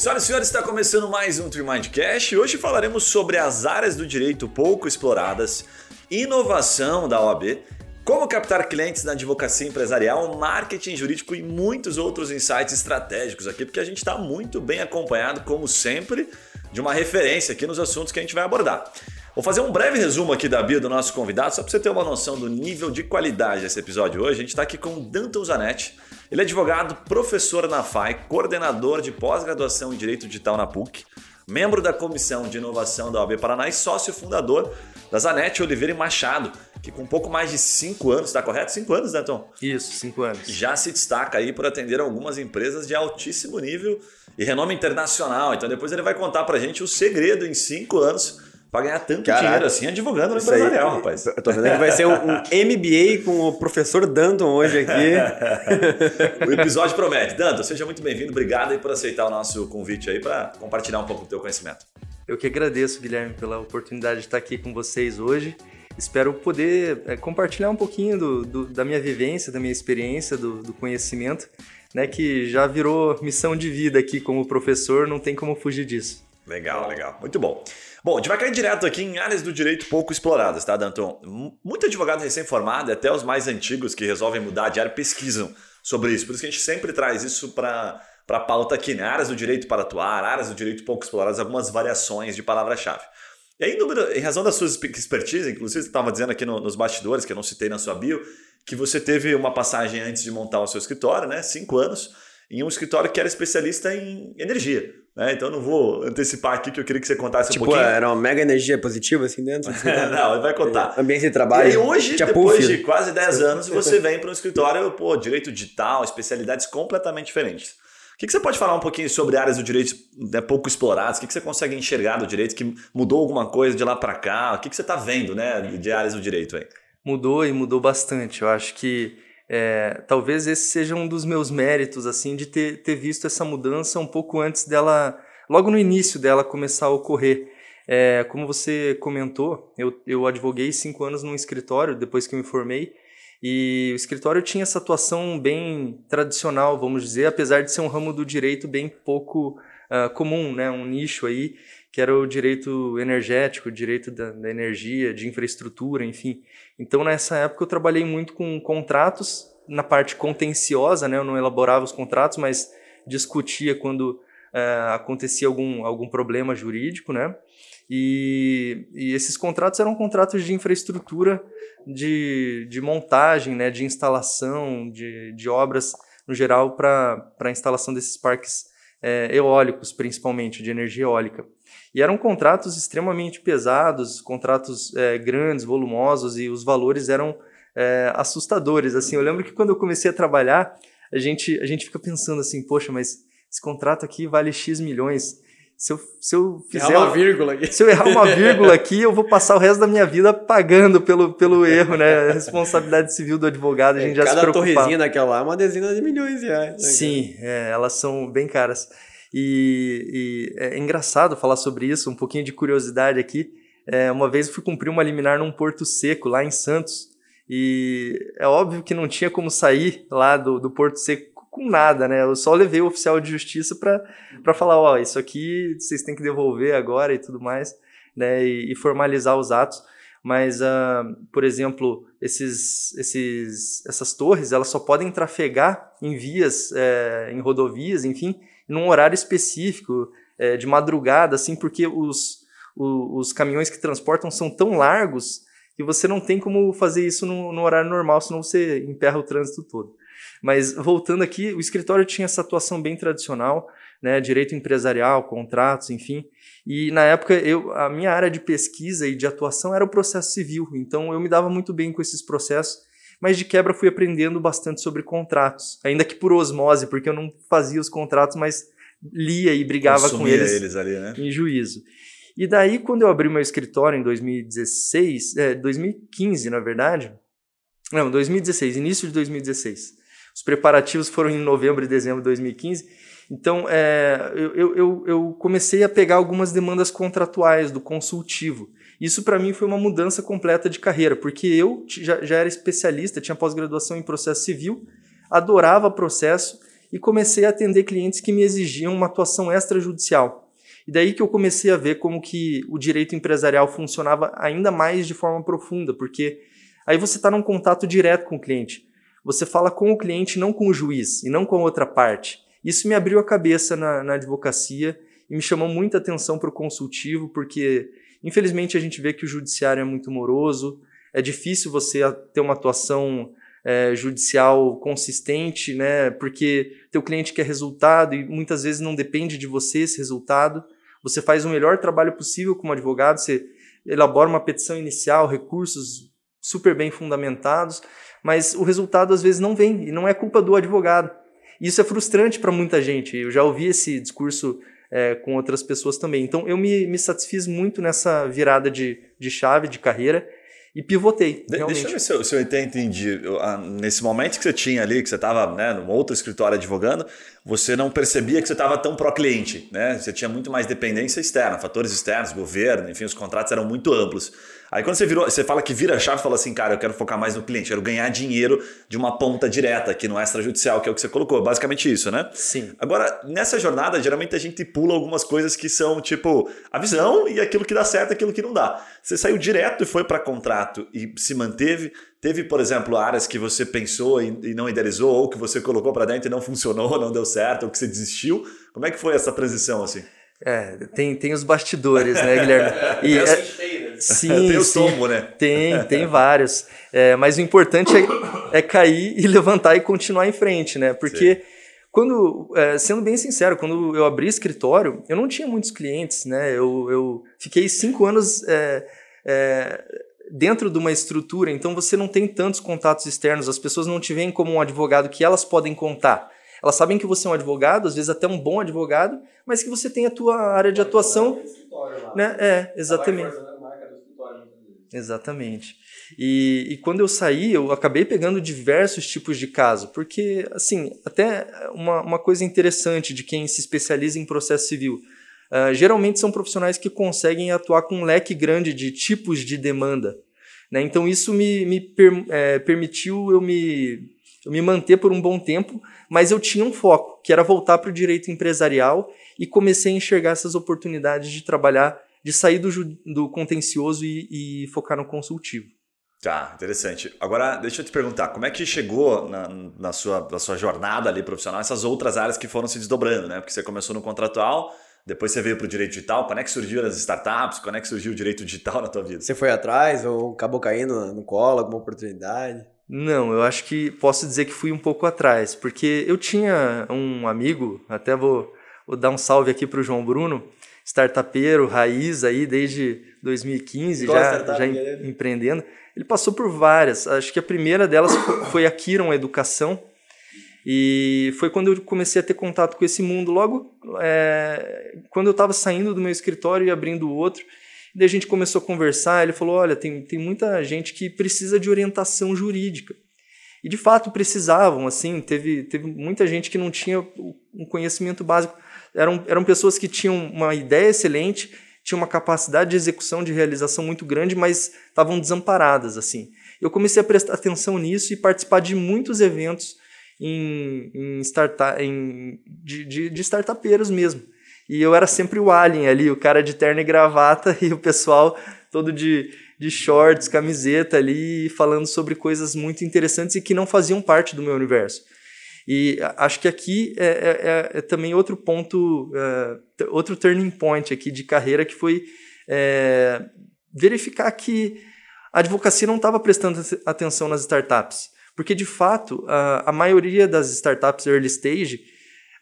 Senhoras e senhores, está começando mais um e hoje falaremos sobre as áreas do direito pouco exploradas, inovação da OAB, como captar clientes na advocacia empresarial, marketing jurídico e muitos outros insights estratégicos aqui, porque a gente está muito bem acompanhado, como sempre, de uma referência aqui nos assuntos que a gente vai abordar. Vou fazer um breve resumo aqui da bio do nosso convidado, só para você ter uma noção do nível de qualidade desse episódio hoje. A gente está aqui com Danton Zanetti. Ele é advogado, professor na FAI, coordenador de pós-graduação em Direito Digital na PUC, membro da Comissão de Inovação da OAB Paraná e sócio fundador da Zanetti Oliveira e Machado, que com pouco mais de cinco anos, está correto? Cinco anos, né, Tom? Isso, cinco anos. Já se destaca aí por atender algumas empresas de altíssimo nível e renome internacional. Então depois ele vai contar pra gente o segredo em cinco anos para ganhar tanto Caraca. dinheiro assim advogando no empresarial, aí, rapaz. Eu tô vendo que vai ser um, um MBA com o professor Danton hoje aqui. o episódio promete. Danton, seja muito bem-vindo. Obrigado aí por aceitar o nosso convite aí para compartilhar um pouco do teu conhecimento. Eu que agradeço, Guilherme, pela oportunidade de estar aqui com vocês hoje. Espero poder é, compartilhar um pouquinho do, do, da minha vivência, da minha experiência, do, do conhecimento, né, que já virou missão de vida aqui como professor, não tem como fugir disso. Legal, legal. Muito bom. Bom, a gente vai cair direto aqui em áreas do direito pouco exploradas, tá, Danton? Muito advogado recém-formado, até os mais antigos que resolvem mudar de área, pesquisam sobre isso. Por isso que a gente sempre traz isso para a pauta aqui, né? Áreas do direito para atuar, áreas do direito pouco exploradas, algumas variações de palavra-chave. E aí, em razão da sua expertise, inclusive você estava dizendo aqui no, nos bastidores, que eu não citei na sua bio, que você teve uma passagem antes de montar o seu escritório, né? Cinco anos, em um escritório que era especialista em energia. Né? Então não vou antecipar aqui que eu queria que você contasse tipo, um pouquinho. era uma mega energia positiva assim dentro? Não, ele vai contar. Ambiente de trabalho. E aí, hoje, depois de quase 10 anos, você vem para um escritório, pô, direito digital, especialidades completamente diferentes. O que, que você pode falar um pouquinho sobre áreas do direito né, pouco exploradas? O que, que você consegue enxergar do direito que mudou alguma coisa de lá para cá? O que, que você está vendo né, de áreas do direito aí? Mudou e mudou bastante. Eu acho que é, talvez esse seja um dos meus méritos, assim, de ter, ter visto essa mudança um pouco antes dela, logo no início dela começar a ocorrer. É, como você comentou, eu, eu advoguei cinco anos num escritório depois que eu me formei, e o escritório tinha essa atuação bem tradicional, vamos dizer, apesar de ser um ramo do direito bem pouco uh, comum, né? um nicho aí, que era o direito energético, direito da, da, energia, de infraestrutura, enfim. Então, nessa época, eu trabalhei muito com contratos, na parte contenciosa, né? eu não elaborava os contratos, mas discutia quando uh, acontecia algum, algum problema jurídico, né? E, e, esses contratos eram contratos de infraestrutura, de, de montagem, né, de instalação, de, de obras no geral para a instalação desses parques é, eólicos, principalmente, de energia eólica. E eram contratos extremamente pesados, contratos é, grandes, volumosos, e os valores eram é, assustadores. Assim, eu lembro que quando eu comecei a trabalhar, a gente, a gente fica pensando assim, poxa, mas esse contrato aqui vale X milhões. Se eu, se eu fizer. Errar uma vírgula aqui. Se eu errar uma vírgula aqui, eu vou passar o resto da minha vida pagando pelo, pelo erro, né? A responsabilidade civil do advogado, a gente é, já cada se preocupa. torrezinha daquela lá é uma dezena de milhões de reais. Né? Sim, é, elas são bem caras. E, e, é engraçado falar sobre isso, um pouquinho de curiosidade aqui. É, uma vez eu fui cumprir uma liminar num porto seco, lá em Santos, e é óbvio que não tinha como sair lá do, do porto seco com nada, né? Eu só levei o oficial de justiça para falar, ó, isso aqui vocês têm que devolver agora e tudo mais, né? E, e formalizar os atos. Mas, uh, por exemplo, esses, esses, essas torres, elas só podem trafegar em vias, é, em rodovias, enfim, num horário específico, é, de madrugada, assim, porque os, os, os caminhões que transportam são tão largos que você não tem como fazer isso no, no horário normal, senão você emperra o trânsito todo. Mas voltando aqui, o escritório tinha essa atuação bem tradicional, né, direito empresarial, contratos, enfim. E na época eu, a minha área de pesquisa e de atuação era o processo civil, então eu me dava muito bem com esses processos. Mas de quebra fui aprendendo bastante sobre contratos, ainda que por osmose, porque eu não fazia os contratos, mas lia e brigava Consumia com eles, eles ali, né? em juízo. E daí, quando eu abri meu escritório em 2016, é, 2015, na verdade, não, 2016, início de 2016, os preparativos foram em novembro e dezembro de 2015. Então, é, eu, eu, eu comecei a pegar algumas demandas contratuais do consultivo. Isso, para mim, foi uma mudança completa de carreira, porque eu já, já era especialista, tinha pós-graduação em processo civil, adorava processo e comecei a atender clientes que me exigiam uma atuação extrajudicial. E daí que eu comecei a ver como que o direito empresarial funcionava ainda mais de forma profunda, porque aí você está num contato direto com o cliente. Você fala com o cliente, não com o juiz, e não com a outra parte. Isso me abriu a cabeça na, na advocacia e me chamou muita atenção para o consultivo, porque infelizmente a gente vê que o judiciário é muito moroso, é difícil você ter uma atuação é, judicial consistente, né? Porque teu cliente quer resultado e muitas vezes não depende de você esse resultado. Você faz o melhor trabalho possível como advogado, você elabora uma petição inicial, recursos super bem fundamentados, mas o resultado às vezes não vem e não é culpa do advogado. Isso é frustrante para muita gente. Eu já ouvi esse discurso é, com outras pessoas também. Então eu me, me satisfiz muito nessa virada de, de chave de carreira e pivotei. De, deixa eu ver se eu, se eu entendi. Ah, nesse momento que você tinha ali, que você estava né, num outro escritório advogando, você não percebia que você estava tão pró-cliente. Né? Você tinha muito mais dependência externa, fatores externos, governo, enfim, os contratos eram muito amplos. Aí quando você virou, você fala que vira a chave e fala assim, cara, eu quero focar mais no cliente, quero ganhar dinheiro de uma ponta direta aqui no extrajudicial, que é o que você colocou, basicamente isso, né? Sim. Agora, nessa jornada, geralmente a gente pula algumas coisas que são tipo a visão e aquilo que dá certo, aquilo que não dá. Você saiu direto e foi para contrato e se manteve. Teve, por exemplo, áreas que você pensou e não idealizou, ou que você colocou para dentro e não funcionou, não deu certo, ou que você desistiu. Como é que foi essa transição assim? É, tem, tem os bastidores, né, Guilherme? E, é? Sim, tem o tombo, né? Tem, tem vários. É, mas o importante é, é, cair e levantar e continuar em frente, né? Porque sim. quando, é, sendo bem sincero, quando eu abri escritório, eu não tinha muitos clientes, né? Eu, eu fiquei cinco anos é, é, dentro de uma estrutura, então você não tem tantos contatos externos, as pessoas não te veem como um advogado que elas podem contar. Elas sabem que você é um advogado, às vezes até um bom advogado, mas que você tem a tua área de atuação. Né? É, exatamente. Exatamente. E, e quando eu saí, eu acabei pegando diversos tipos de caso, porque, assim, até uma, uma coisa interessante de quem se especializa em processo civil. Uh, geralmente são profissionais que conseguem atuar com um leque grande de tipos de demanda. Né? Então, isso me, me per, é, permitiu eu me, eu me manter por um bom tempo, mas eu tinha um foco, que era voltar para o direito empresarial e comecei a enxergar essas oportunidades de trabalhar, de sair do, do contencioso e, e focar no consultivo. Tá, interessante. Agora, deixa eu te perguntar, como é que chegou na, na, sua, na sua jornada ali profissional essas outras áreas que foram se desdobrando, né? Porque você começou no contratual, depois você veio para o direito digital. Quando é que surgiu as startups? Quando é que surgiu o direito digital na tua vida? Você foi atrás ou acabou caindo no colo, alguma oportunidade? Não, eu acho que posso dizer que fui um pouco atrás, porque eu tinha um amigo, até vou, vou dar um salve aqui para o João Bruno, startupeiro, raiz aí desde 2015, Qual já, já em, empreendendo. Ele passou por várias, acho que a primeira delas foi a Kiron Educação, e foi quando eu comecei a ter contato com esse mundo, logo é, quando eu estava saindo do meu escritório e abrindo outro, daí a gente começou a conversar, ele falou, olha, tem, tem muita gente que precisa de orientação jurídica. E de fato precisavam, assim, teve, teve muita gente que não tinha um conhecimento básico. Eram, eram pessoas que tinham uma ideia excelente, tinham uma capacidade de execução, de realização muito grande, mas estavam desamparadas, assim. Eu comecei a prestar atenção nisso e participar de muitos eventos em, em, startup, em de, de, de startupeiros mesmo. E eu era sempre o alien ali, o cara de terno e gravata e o pessoal todo de, de shorts, camiseta ali, falando sobre coisas muito interessantes e que não faziam parte do meu universo. E acho que aqui é, é, é, é também outro ponto, é, outro turning point aqui de carreira que foi é, verificar que a advocacia não estava prestando atenção nas startups. Porque, de fato, a, a maioria das startups early stage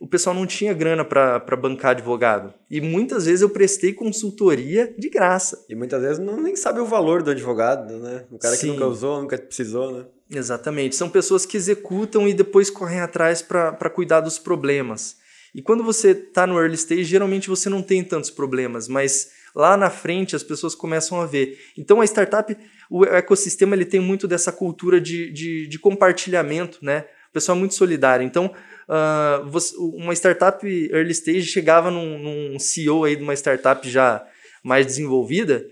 o pessoal não tinha grana para bancar advogado. E muitas vezes eu prestei consultoria de graça. E muitas vezes não nem sabe o valor do advogado, né? O cara Sim. que nunca usou, nunca precisou, né? Exatamente. São pessoas que executam e depois correm atrás para cuidar dos problemas. E quando você está no early stage, geralmente você não tem tantos problemas, mas lá na frente as pessoas começam a ver. Então a startup, o ecossistema, ele tem muito dessa cultura de, de, de compartilhamento, né? O pessoal é muito solidário. Então, uh, você, uma startup early stage chegava num, num, CEO aí de uma startup já mais desenvolvida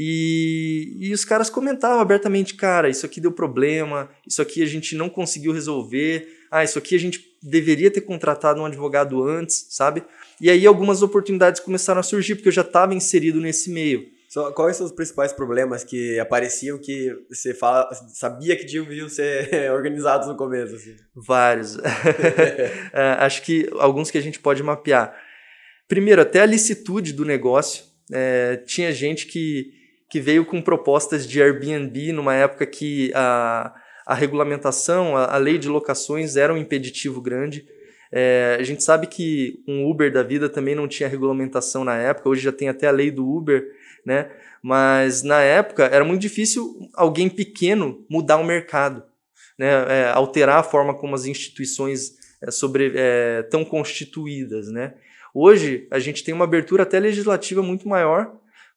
e, e os caras comentavam abertamente, cara, isso aqui deu problema, isso aqui a gente não conseguiu resolver, ah, isso aqui a gente deveria ter contratado um advogado antes, sabe? E aí algumas oportunidades começaram a surgir, porque eu já estava inserido nesse meio. So, quais são os principais problemas que apareciam que você fala, sabia que deviam ser organizados no começo? Assim? Vários. é, acho que alguns que a gente pode mapear. Primeiro, até a licitude do negócio. É, tinha gente que, que veio com propostas de Airbnb numa época que a, a regulamentação, a, a lei de locações era um impeditivo grande. É, a gente sabe que um Uber da vida também não tinha regulamentação na época, hoje já tem até a lei do Uber, né? Mas na época era muito difícil alguém pequeno mudar o mercado, né? É, alterar a forma como as instituições é, sobre, é, estão constituídas, né? Hoje a gente tem uma abertura até legislativa muito maior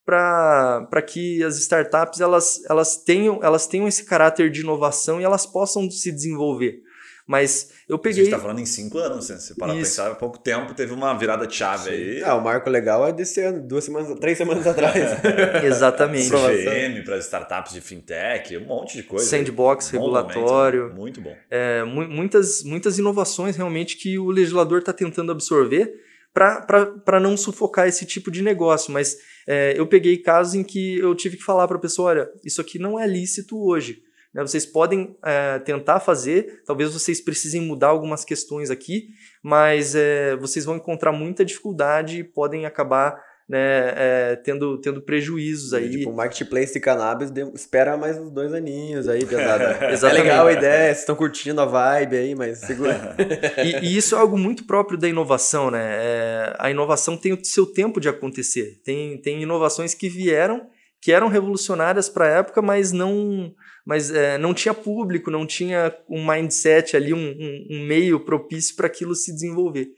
para que as startups elas, elas, tenham, elas tenham esse caráter de inovação e elas possam se desenvolver. Mas eu peguei. A gente tá falando em cinco anos, né? Você para pensar, há pouco tempo teve uma virada de chave Sim. aí. Ah, o marco legal é desse ano, duas semanas, três semanas atrás. Exatamente. CGM para startups de fintech, um monte de coisa. Sandbox um regulatório. Momento, muito bom. É, muitas, muitas inovações realmente que o legislador está tentando absorver para não sufocar esse tipo de negócio. Mas é, eu peguei casos em que eu tive que falar para a pessoa: olha, isso aqui não é lícito hoje. Né? Vocês podem é, tentar fazer, talvez vocês precisem mudar algumas questões aqui, mas é, vocês vão encontrar muita dificuldade e podem acabar né, é, tendo, tendo prejuízos aí. Tipo, o marketplace de cannabis espera mais uns dois aninhos aí, pesada. é legal a ideia, vocês estão curtindo a vibe aí, mas segura. e, e, isso é algo muito próprio da inovação, né? É, a inovação tem o seu tempo de acontecer. Tem, tem inovações que vieram, que eram revolucionárias para a época, mas não mas é, não tinha público, não tinha um mindset ali, um, um, um meio propício para aquilo se desenvolver.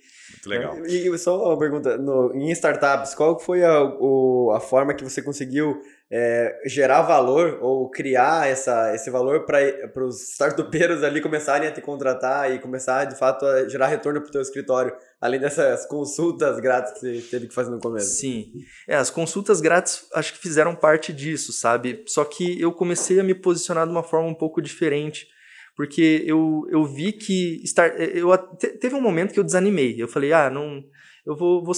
Muito legal. E, só uma pergunta, no, em startups, qual foi a, o, a forma que você conseguiu é, gerar valor ou criar essa, esse valor para os startupeiros ali começarem a te contratar e começar de fato a gerar retorno para o teu escritório, além dessas consultas grátis que você teve que fazer no começo? Sim, é, as consultas grátis acho que fizeram parte disso, sabe? Só que eu comecei a me posicionar de uma forma um pouco diferente porque eu, eu vi que estar, eu teve um momento que eu desanimei. Eu falei, ah, não, eu vou, vou,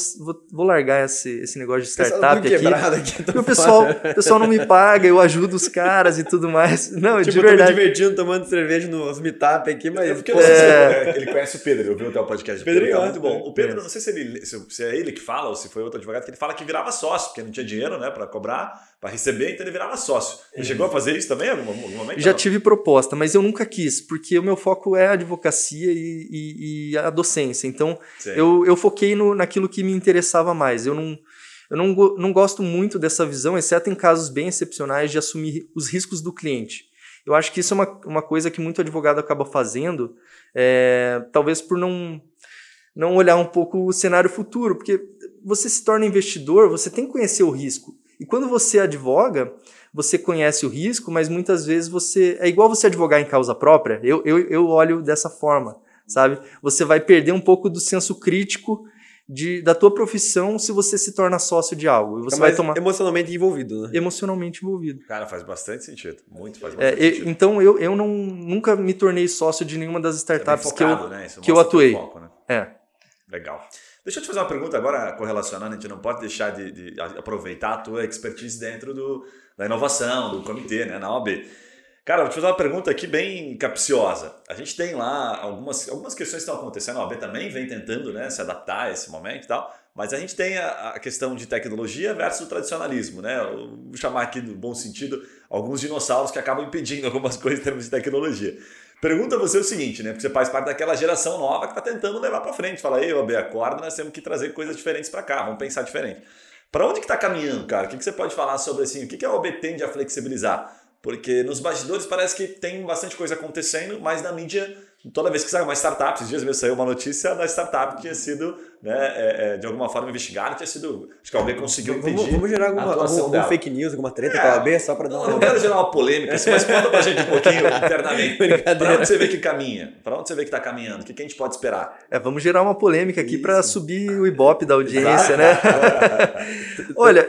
vou, largar esse, esse negócio de startup aqui. aqui porque o pessoal, o pessoal não me paga, eu ajudo os caras e tudo mais. Não, tipo, de verdade. Eu tô me divertindo tomando cerveja nos meetup aqui, mas. É porque pô, é... ele conhece o Pedro, eu vi até o podcast do Pedro, Pedro é muito bom. O Pedro, não sei se, ele, se é ele que fala ou se foi outro advogado, que ele fala que virava sócio, porque não tinha dinheiro, né, para cobrar, para receber, então ele virava sócio. Ele é. chegou a fazer isso também algum, algum momento? Já tive proposta, mas eu nunca quis, porque o meu foco é a advocacia e, e, e a docência. Então, eu, eu foquei no, naquilo que me interessa interessava mais. Eu não, eu não, não gosto muito dessa visão, exceto em casos bem excepcionais, de assumir os riscos do cliente. Eu acho que isso é uma, uma coisa que muito advogado acaba fazendo, é, talvez por não, não olhar um pouco o cenário futuro, porque você se torna investidor, você tem que conhecer o risco. E quando você advoga, você conhece o risco, mas muitas vezes você. É igual você advogar em causa própria. Eu, eu, eu olho dessa forma, sabe? Você vai perder um pouco do senso crítico de, da tua profissão se você se torna sócio de algo. E você é vai tomar emocionalmente envolvido, né? Emocionalmente envolvido. Cara, faz bastante sentido. Muito faz é, bastante é, sentido. Então eu, eu não, nunca me tornei sócio de nenhuma das startups é focado, que eu, né? que eu atuei. Foco, né? É. Legal. Deixa eu te fazer uma pergunta agora correlacionando, a gente não pode deixar de, de aproveitar a tua expertise dentro do, da inovação, do comitê, né, na OAB. Cara, vou te fazer uma pergunta aqui bem capciosa. A gente tem lá algumas, algumas questões que estão acontecendo. A OAB também vem tentando né, se adaptar a esse momento e tal. Mas a gente tem a, a questão de tecnologia versus o tradicionalismo. Né? Vou chamar aqui, no bom sentido, alguns dinossauros que acabam impedindo algumas coisas em termos de tecnologia. Pergunta a você o seguinte, né? Porque você faz parte daquela geração nova que está tentando levar para frente. Fala, aí, OAB, acorda, nós temos que trazer coisas diferentes para cá, vamos pensar diferente. Para onde que está caminhando, cara? O que, que você pode falar sobre assim? O que, que a OAB tende a flexibilizar? Porque nos bastidores parece que tem bastante coisa acontecendo, mas na mídia, toda vez que sai uma startup, esses dias mesmo saiu uma notícia da startup que tinha sido, né, é, é, de alguma forma investigada, tinha sido. Acho que a OAB conseguiu impedir. Vamos, vamos gerar alguma, algum, algum fake news, alguma treta é, com a OAB só para dar uma. Não, não quero gerar uma polêmica, assim, mas conta pra gente um pouquinho internamente. Para onde você vê que caminha? Para onde você vê que está caminhando? O que, que a gente pode esperar? É, vamos gerar uma polêmica aqui para subir o ibope da audiência, né? Olha.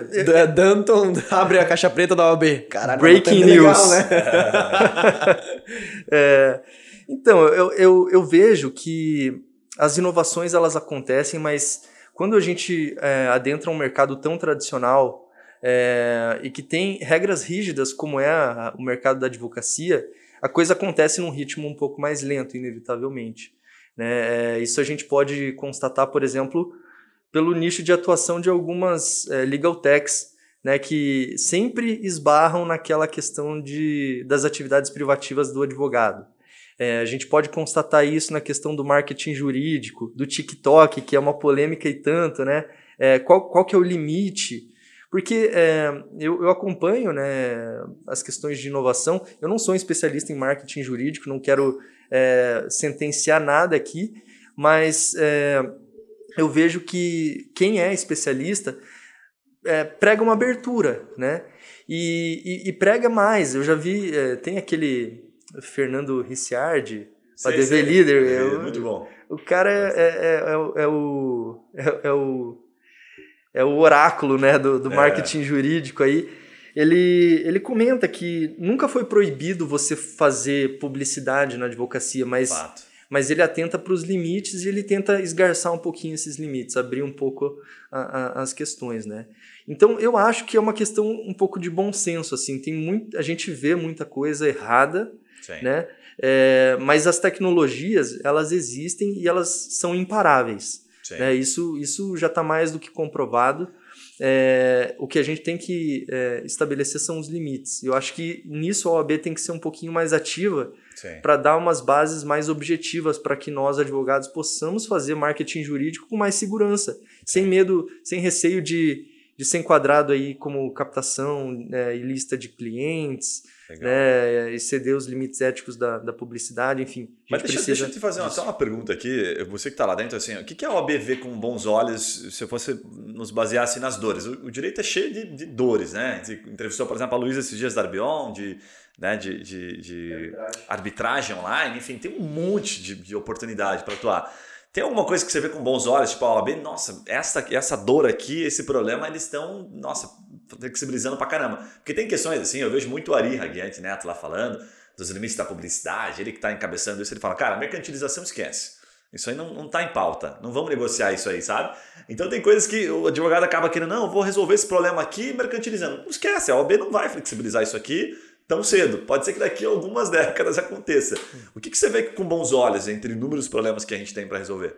Danton abre a caixa preta da OAB. Caralho, Breaking news. Legal, né? é, então, eu, eu, eu vejo que as inovações elas acontecem, mas quando a gente é, adentra um mercado tão tradicional é, e que tem regras rígidas como é a, o mercado da advocacia, a coisa acontece num ritmo um pouco mais lento, inevitavelmente. Né? É, isso a gente pode constatar, por exemplo, pelo nicho de atuação de algumas é, legal techs, né, que sempre esbarram naquela questão de, das atividades privativas do advogado. É, a gente pode constatar isso na questão do marketing jurídico, do TikTok, que é uma polêmica e tanto, né? É, qual, qual que é o limite? Porque é, eu, eu acompanho né, as questões de inovação, eu não sou um especialista em marketing jurídico, não quero é, sentenciar nada aqui, mas é, eu vejo que quem é especialista é, prega uma abertura, né? E, e, e, prega mais. Eu já vi, é, tem aquele Fernando Ricciardi, o DV Líder. É, é, muito bom. O cara é, é, é, é o, é, o é o oráculo né, do, do marketing jurídico aí. Ele, ele comenta que nunca foi proibido você fazer publicidade na advocacia, mas Fato mas ele atenta para os limites e ele tenta esgarçar um pouquinho esses limites, abrir um pouco a, a, as questões, né? Então eu acho que é uma questão um pouco de bom senso, assim, tem muito, a gente vê muita coisa errada, Sim. né? É, mas as tecnologias elas existem e elas são imparáveis. Né? Isso, isso já está mais do que comprovado. É, o que a gente tem que é, estabelecer são os limites. Eu acho que nisso a OAB tem que ser um pouquinho mais ativa para dar umas bases mais objetivas para que nós, advogados, possamos fazer marketing jurídico com mais segurança, sem medo, sem receio de, de ser enquadrado aí como captação é, ilícita de clientes, né, exceder os limites éticos da, da publicidade, enfim. Mas deixa, deixa eu te fazer uma, uma pergunta aqui, você que está lá dentro, assim, o que, que a OAB vê com bons olhos se você nos baseasse nas dores? O, o direito é cheio de, de, dores, né? Você entrevistou, por exemplo, a Luísa esses dias da Arbion, de, né, de, de, de arbitragem. arbitragem. online, enfim, tem um monte de, de oportunidade para atuar. Tem alguma coisa que você vê com bons olhos, tipo a OAB, nossa, essa, essa dor aqui, esse problema, eles estão, nossa, flexibilizando pra caramba. Porque tem questões assim, eu vejo muito o Ari Raguiante Neto lá falando dos limites da publicidade, ele que está encabeçando isso, ele fala, cara, mercantilização esquece. Isso aí não, não tá em pauta. Não vamos negociar isso aí, sabe? Então tem coisas que o advogado acaba querendo, não, vou resolver esse problema aqui mercantilizando. Não esquece, a OAB não vai flexibilizar isso aqui tão cedo. Pode ser que daqui a algumas décadas aconteça. O que, que você vê com bons olhos entre inúmeros problemas que a gente tem para resolver?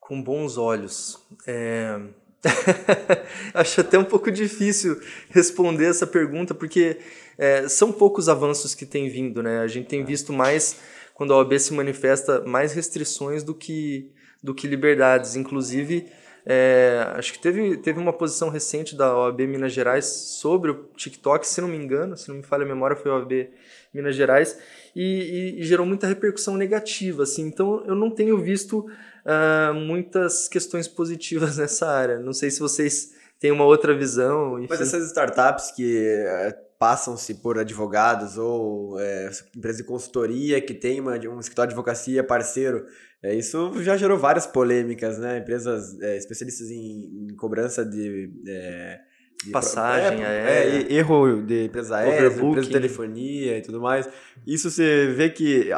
Com bons olhos. É... Acho até um pouco difícil responder essa pergunta, porque é, são poucos avanços que têm vindo. Né? A gente tem visto mais, quando a OAB se manifesta, mais restrições do que, do que liberdades. Inclusive, é, acho que teve, teve uma posição recente da OAB Minas Gerais sobre o TikTok, se não me engano, se não me falha a memória, foi a OAB Minas Gerais, e, e, e gerou muita repercussão negativa. Assim, então, eu não tenho visto uh, muitas questões positivas nessa área. Não sei se vocês têm uma outra visão. Enfim. Mas essas startups que é, passam-se por advogados ou é, empresa de consultoria que tem uma, um escritório de advocacia parceiro é, isso já gerou várias polêmicas, né? Empresas é, especialistas em, em, cobrança de. É, Passagem, é, é, erro de empresa aérea, empresa de telefonia e tudo mais. Isso você vê que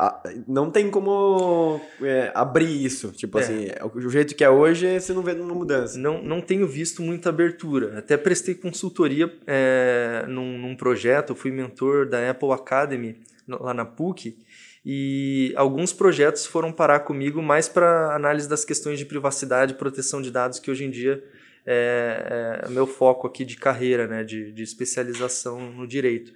não tem como é, abrir isso. Tipo é. assim, o jeito que é hoje, você não vê uma mudança. Não, não tenho visto muita abertura. Até prestei consultoria é, num, num projeto, fui mentor da Apple Academy lá na PUC e alguns projetos foram parar comigo mais para análise das questões de privacidade e proteção de dados, que hoje em dia é, é meu foco aqui de carreira, né, de, de especialização no direito.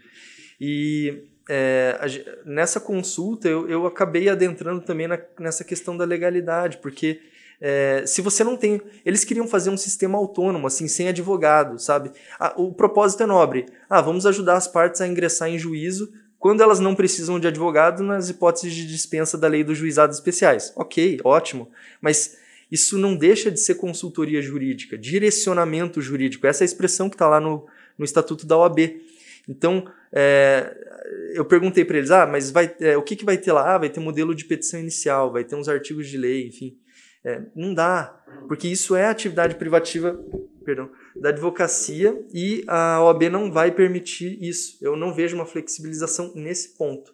E é, nessa consulta eu, eu acabei adentrando também na, nessa questão da legalidade, porque é, se você não tem. Eles queriam fazer um sistema autônomo, assim, sem advogado, sabe? O propósito é nobre. Ah, vamos ajudar as partes a ingressar em juízo quando elas não precisam de advogado nas hipóteses de dispensa da lei dos juizados especiais. Ok, ótimo. Mas isso não deixa de ser consultoria jurídica, direcionamento jurídico. Essa é a expressão que está lá no, no Estatuto da OAB. Então, é, eu perguntei para eles, ah, mas vai, é, o que, que vai ter lá? Ah, vai ter modelo de petição inicial, vai ter uns artigos de lei, enfim. É, não dá, porque isso é atividade privativa perdão, da advocacia e a OAB não vai permitir isso. Eu não vejo uma flexibilização nesse ponto.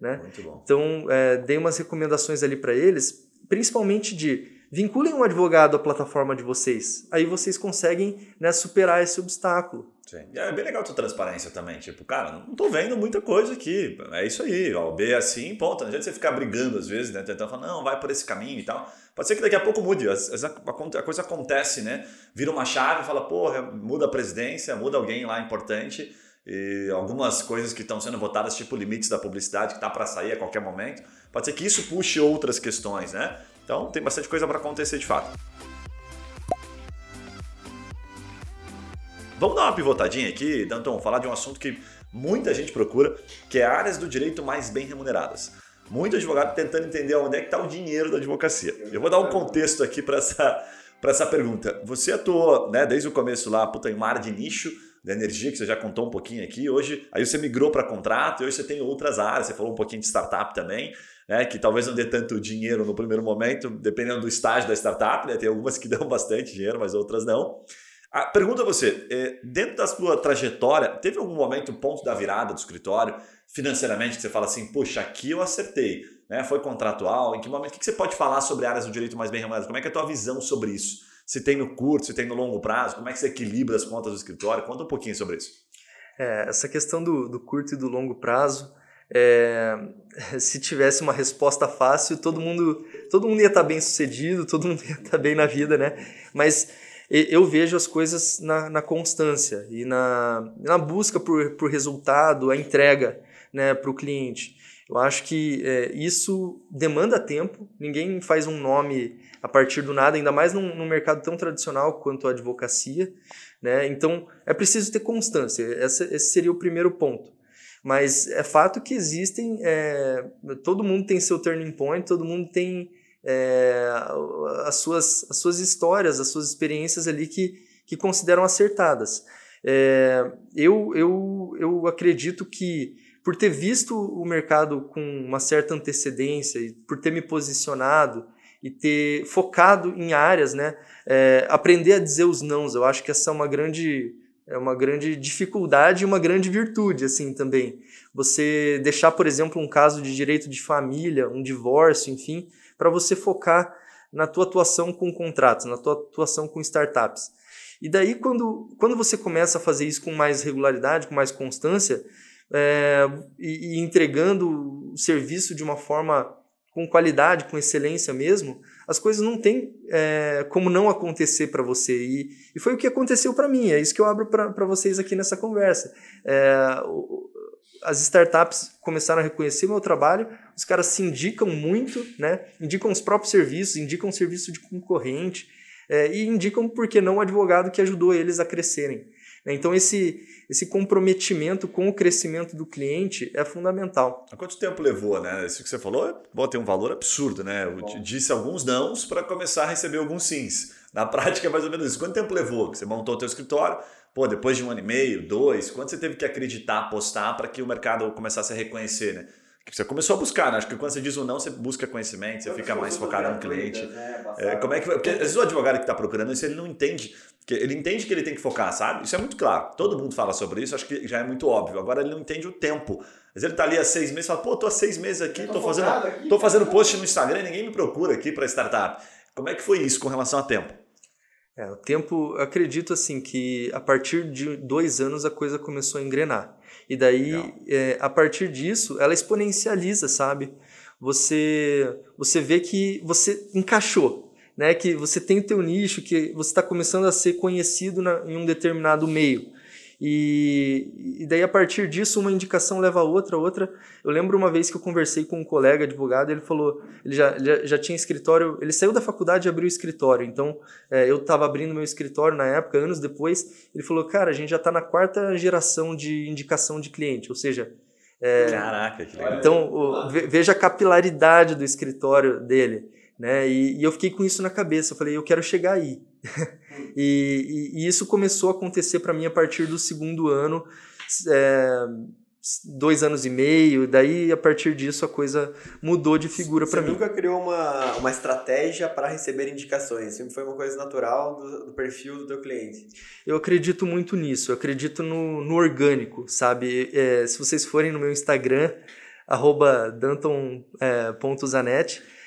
Né? Então, é, dei umas recomendações ali para eles principalmente de vinculem um advogado à plataforma de vocês. Aí vocês conseguem né, superar esse obstáculo. Sim. É bem legal a tua transparência também. Tipo, cara, não tô vendo muita coisa aqui. É isso aí. O B é assim, ponto. Não adianta você ficar brigando às vezes, né? Tentando falar, não, vai por esse caminho e tal. Pode ser que daqui a pouco mude. A coisa acontece, né? Vira uma chave, fala, porra, muda a presidência, muda alguém lá importante. E algumas coisas que estão sendo votadas, tipo limites da publicidade, que tá para sair a qualquer momento. Pode ser que isso puxe outras questões, né? Então tem bastante coisa para acontecer de fato. Vamos dar uma pivotadinha aqui, Danton, falar de um assunto que muita gente procura, que é áreas do direito mais bem remuneradas. Muito advogado tentando entender onde é que está o dinheiro da advocacia. Eu vou dar um contexto aqui para essa, essa pergunta. Você atuou né, desde o começo lá, puta, em área de nicho da energia, que você já contou um pouquinho aqui. Hoje, aí você migrou para contrato e hoje você tem outras áreas. Você falou um pouquinho de startup também, né, que talvez não dê tanto dinheiro no primeiro momento, dependendo do estágio da startup. Né, tem algumas que dão bastante dinheiro, mas outras não. A pergunta a você, é, dentro da sua trajetória, teve algum momento, ponto da virada do escritório, financeiramente, que você fala assim, poxa, aqui eu acertei, né? foi contratual, em que momento, o que você pode falar sobre áreas do direito mais bem remuneradas? Como é que é a tua visão sobre isso? Se tem no curto, se tem no longo prazo, como é que você equilibra as contas do escritório? Conta um pouquinho sobre isso. É, essa questão do, do curto e do longo prazo, é, se tivesse uma resposta fácil, todo mundo, todo mundo ia estar bem sucedido, todo mundo ia estar bem na vida, né? Mas eu vejo as coisas na, na constância e na, na busca por, por resultado, a entrega né, para o cliente. Eu acho que é, isso demanda tempo, ninguém faz um nome a partir do nada, ainda mais num, num mercado tão tradicional quanto a advocacia. Né? Então, é preciso ter constância, esse, seria o primeiro ponto. Mas é fato que existem, é, todo mundo tem seu turning point, todo mundo tem é, as, suas, as suas histórias, as suas experiências ali que, que consideram acertadas. É, eu, eu, eu acredito que por ter visto o mercado com uma certa antecedência e por ter me posicionado e ter focado em áreas, né, é, aprender a dizer os nãos, eu acho que essa é uma grande é uma grande dificuldade e uma grande virtude assim também. Você deixar, por exemplo, um caso de direito de família, um divórcio, enfim, para você focar na tua atuação com contratos, na tua atuação com startups. E daí, quando, quando você começa a fazer isso com mais regularidade, com mais constância, é, e, e, entregando o serviço de uma forma com qualidade, com excelência mesmo, as coisas não têm é, como não acontecer para você. E, e, foi o que aconteceu para mim, é isso que eu abro para vocês aqui nessa conversa. É, as startups começaram a reconhecer meu trabalho, os caras se indicam muito, né? indicam os próprios serviços, indicam o serviço de concorrente é, e indicam, por que não, o advogado que ajudou eles a crescerem. Né? Então, esse, esse comprometimento com o crescimento do cliente é fundamental. Há quanto tempo levou, né? Isso que você falou bom, tem um valor absurdo, né? Eu disse alguns nãos para começar a receber alguns sims. Na prática é mais ou menos isso. Quanto tempo levou? Você montou o teu escritório, pô, depois de um ano e meio, dois, quanto você teve que acreditar, apostar para que o mercado começasse a reconhecer, né? Você começou a buscar, né? Acho que quando você diz o não, você busca conhecimento, você fica mais focado no cliente. Né? É, como é que Porque às vezes o advogado que está procurando isso, ele não entende. Ele entende que ele tem que focar, sabe? Isso é muito claro. Todo mundo fala sobre isso, acho que já é muito óbvio. Agora ele não entende o tempo. Às vezes ele está ali há seis meses e fala, pô, tô há seis meses aqui, tô, tô fazendo, aqui, tô fazendo post no Instagram e ninguém me procura aqui para startup. Como é que foi isso com relação a tempo? É, o tempo, acredito assim que a partir de dois anos a coisa começou a engrenar. E daí, é, a partir disso, ela exponencializa, sabe? Você, você vê que você encaixou, né? Que você tem o teu nicho, que você está começando a ser conhecido na, em um determinado meio. E, e daí, a partir disso, uma indicação leva a outra, outra. Eu lembro uma vez que eu conversei com um colega advogado, ele falou, ele já, ele já tinha escritório, ele saiu da faculdade e abriu escritório. Então, é, eu estava abrindo meu escritório na época, anos depois. Ele falou, cara, a gente já está na quarta geração de indicação de cliente, ou seja, é, Caraca, que legal. Então, o, veja a capilaridade do escritório dele. Né? E, e, eu fiquei com isso na cabeça. Eu falei, eu quero chegar aí. e, e, e, isso começou a acontecer para mim a partir do segundo ano, é, dois anos e meio. Daí, a partir disso, a coisa mudou de figura para mim. Você nunca criou uma, uma estratégia para receber indicações? Sempre foi uma coisa natural do, do, perfil do teu cliente? Eu acredito muito nisso. Eu acredito no, no orgânico, sabe? É, se vocês forem no meu Instagram, arroba danton.zanetti, é,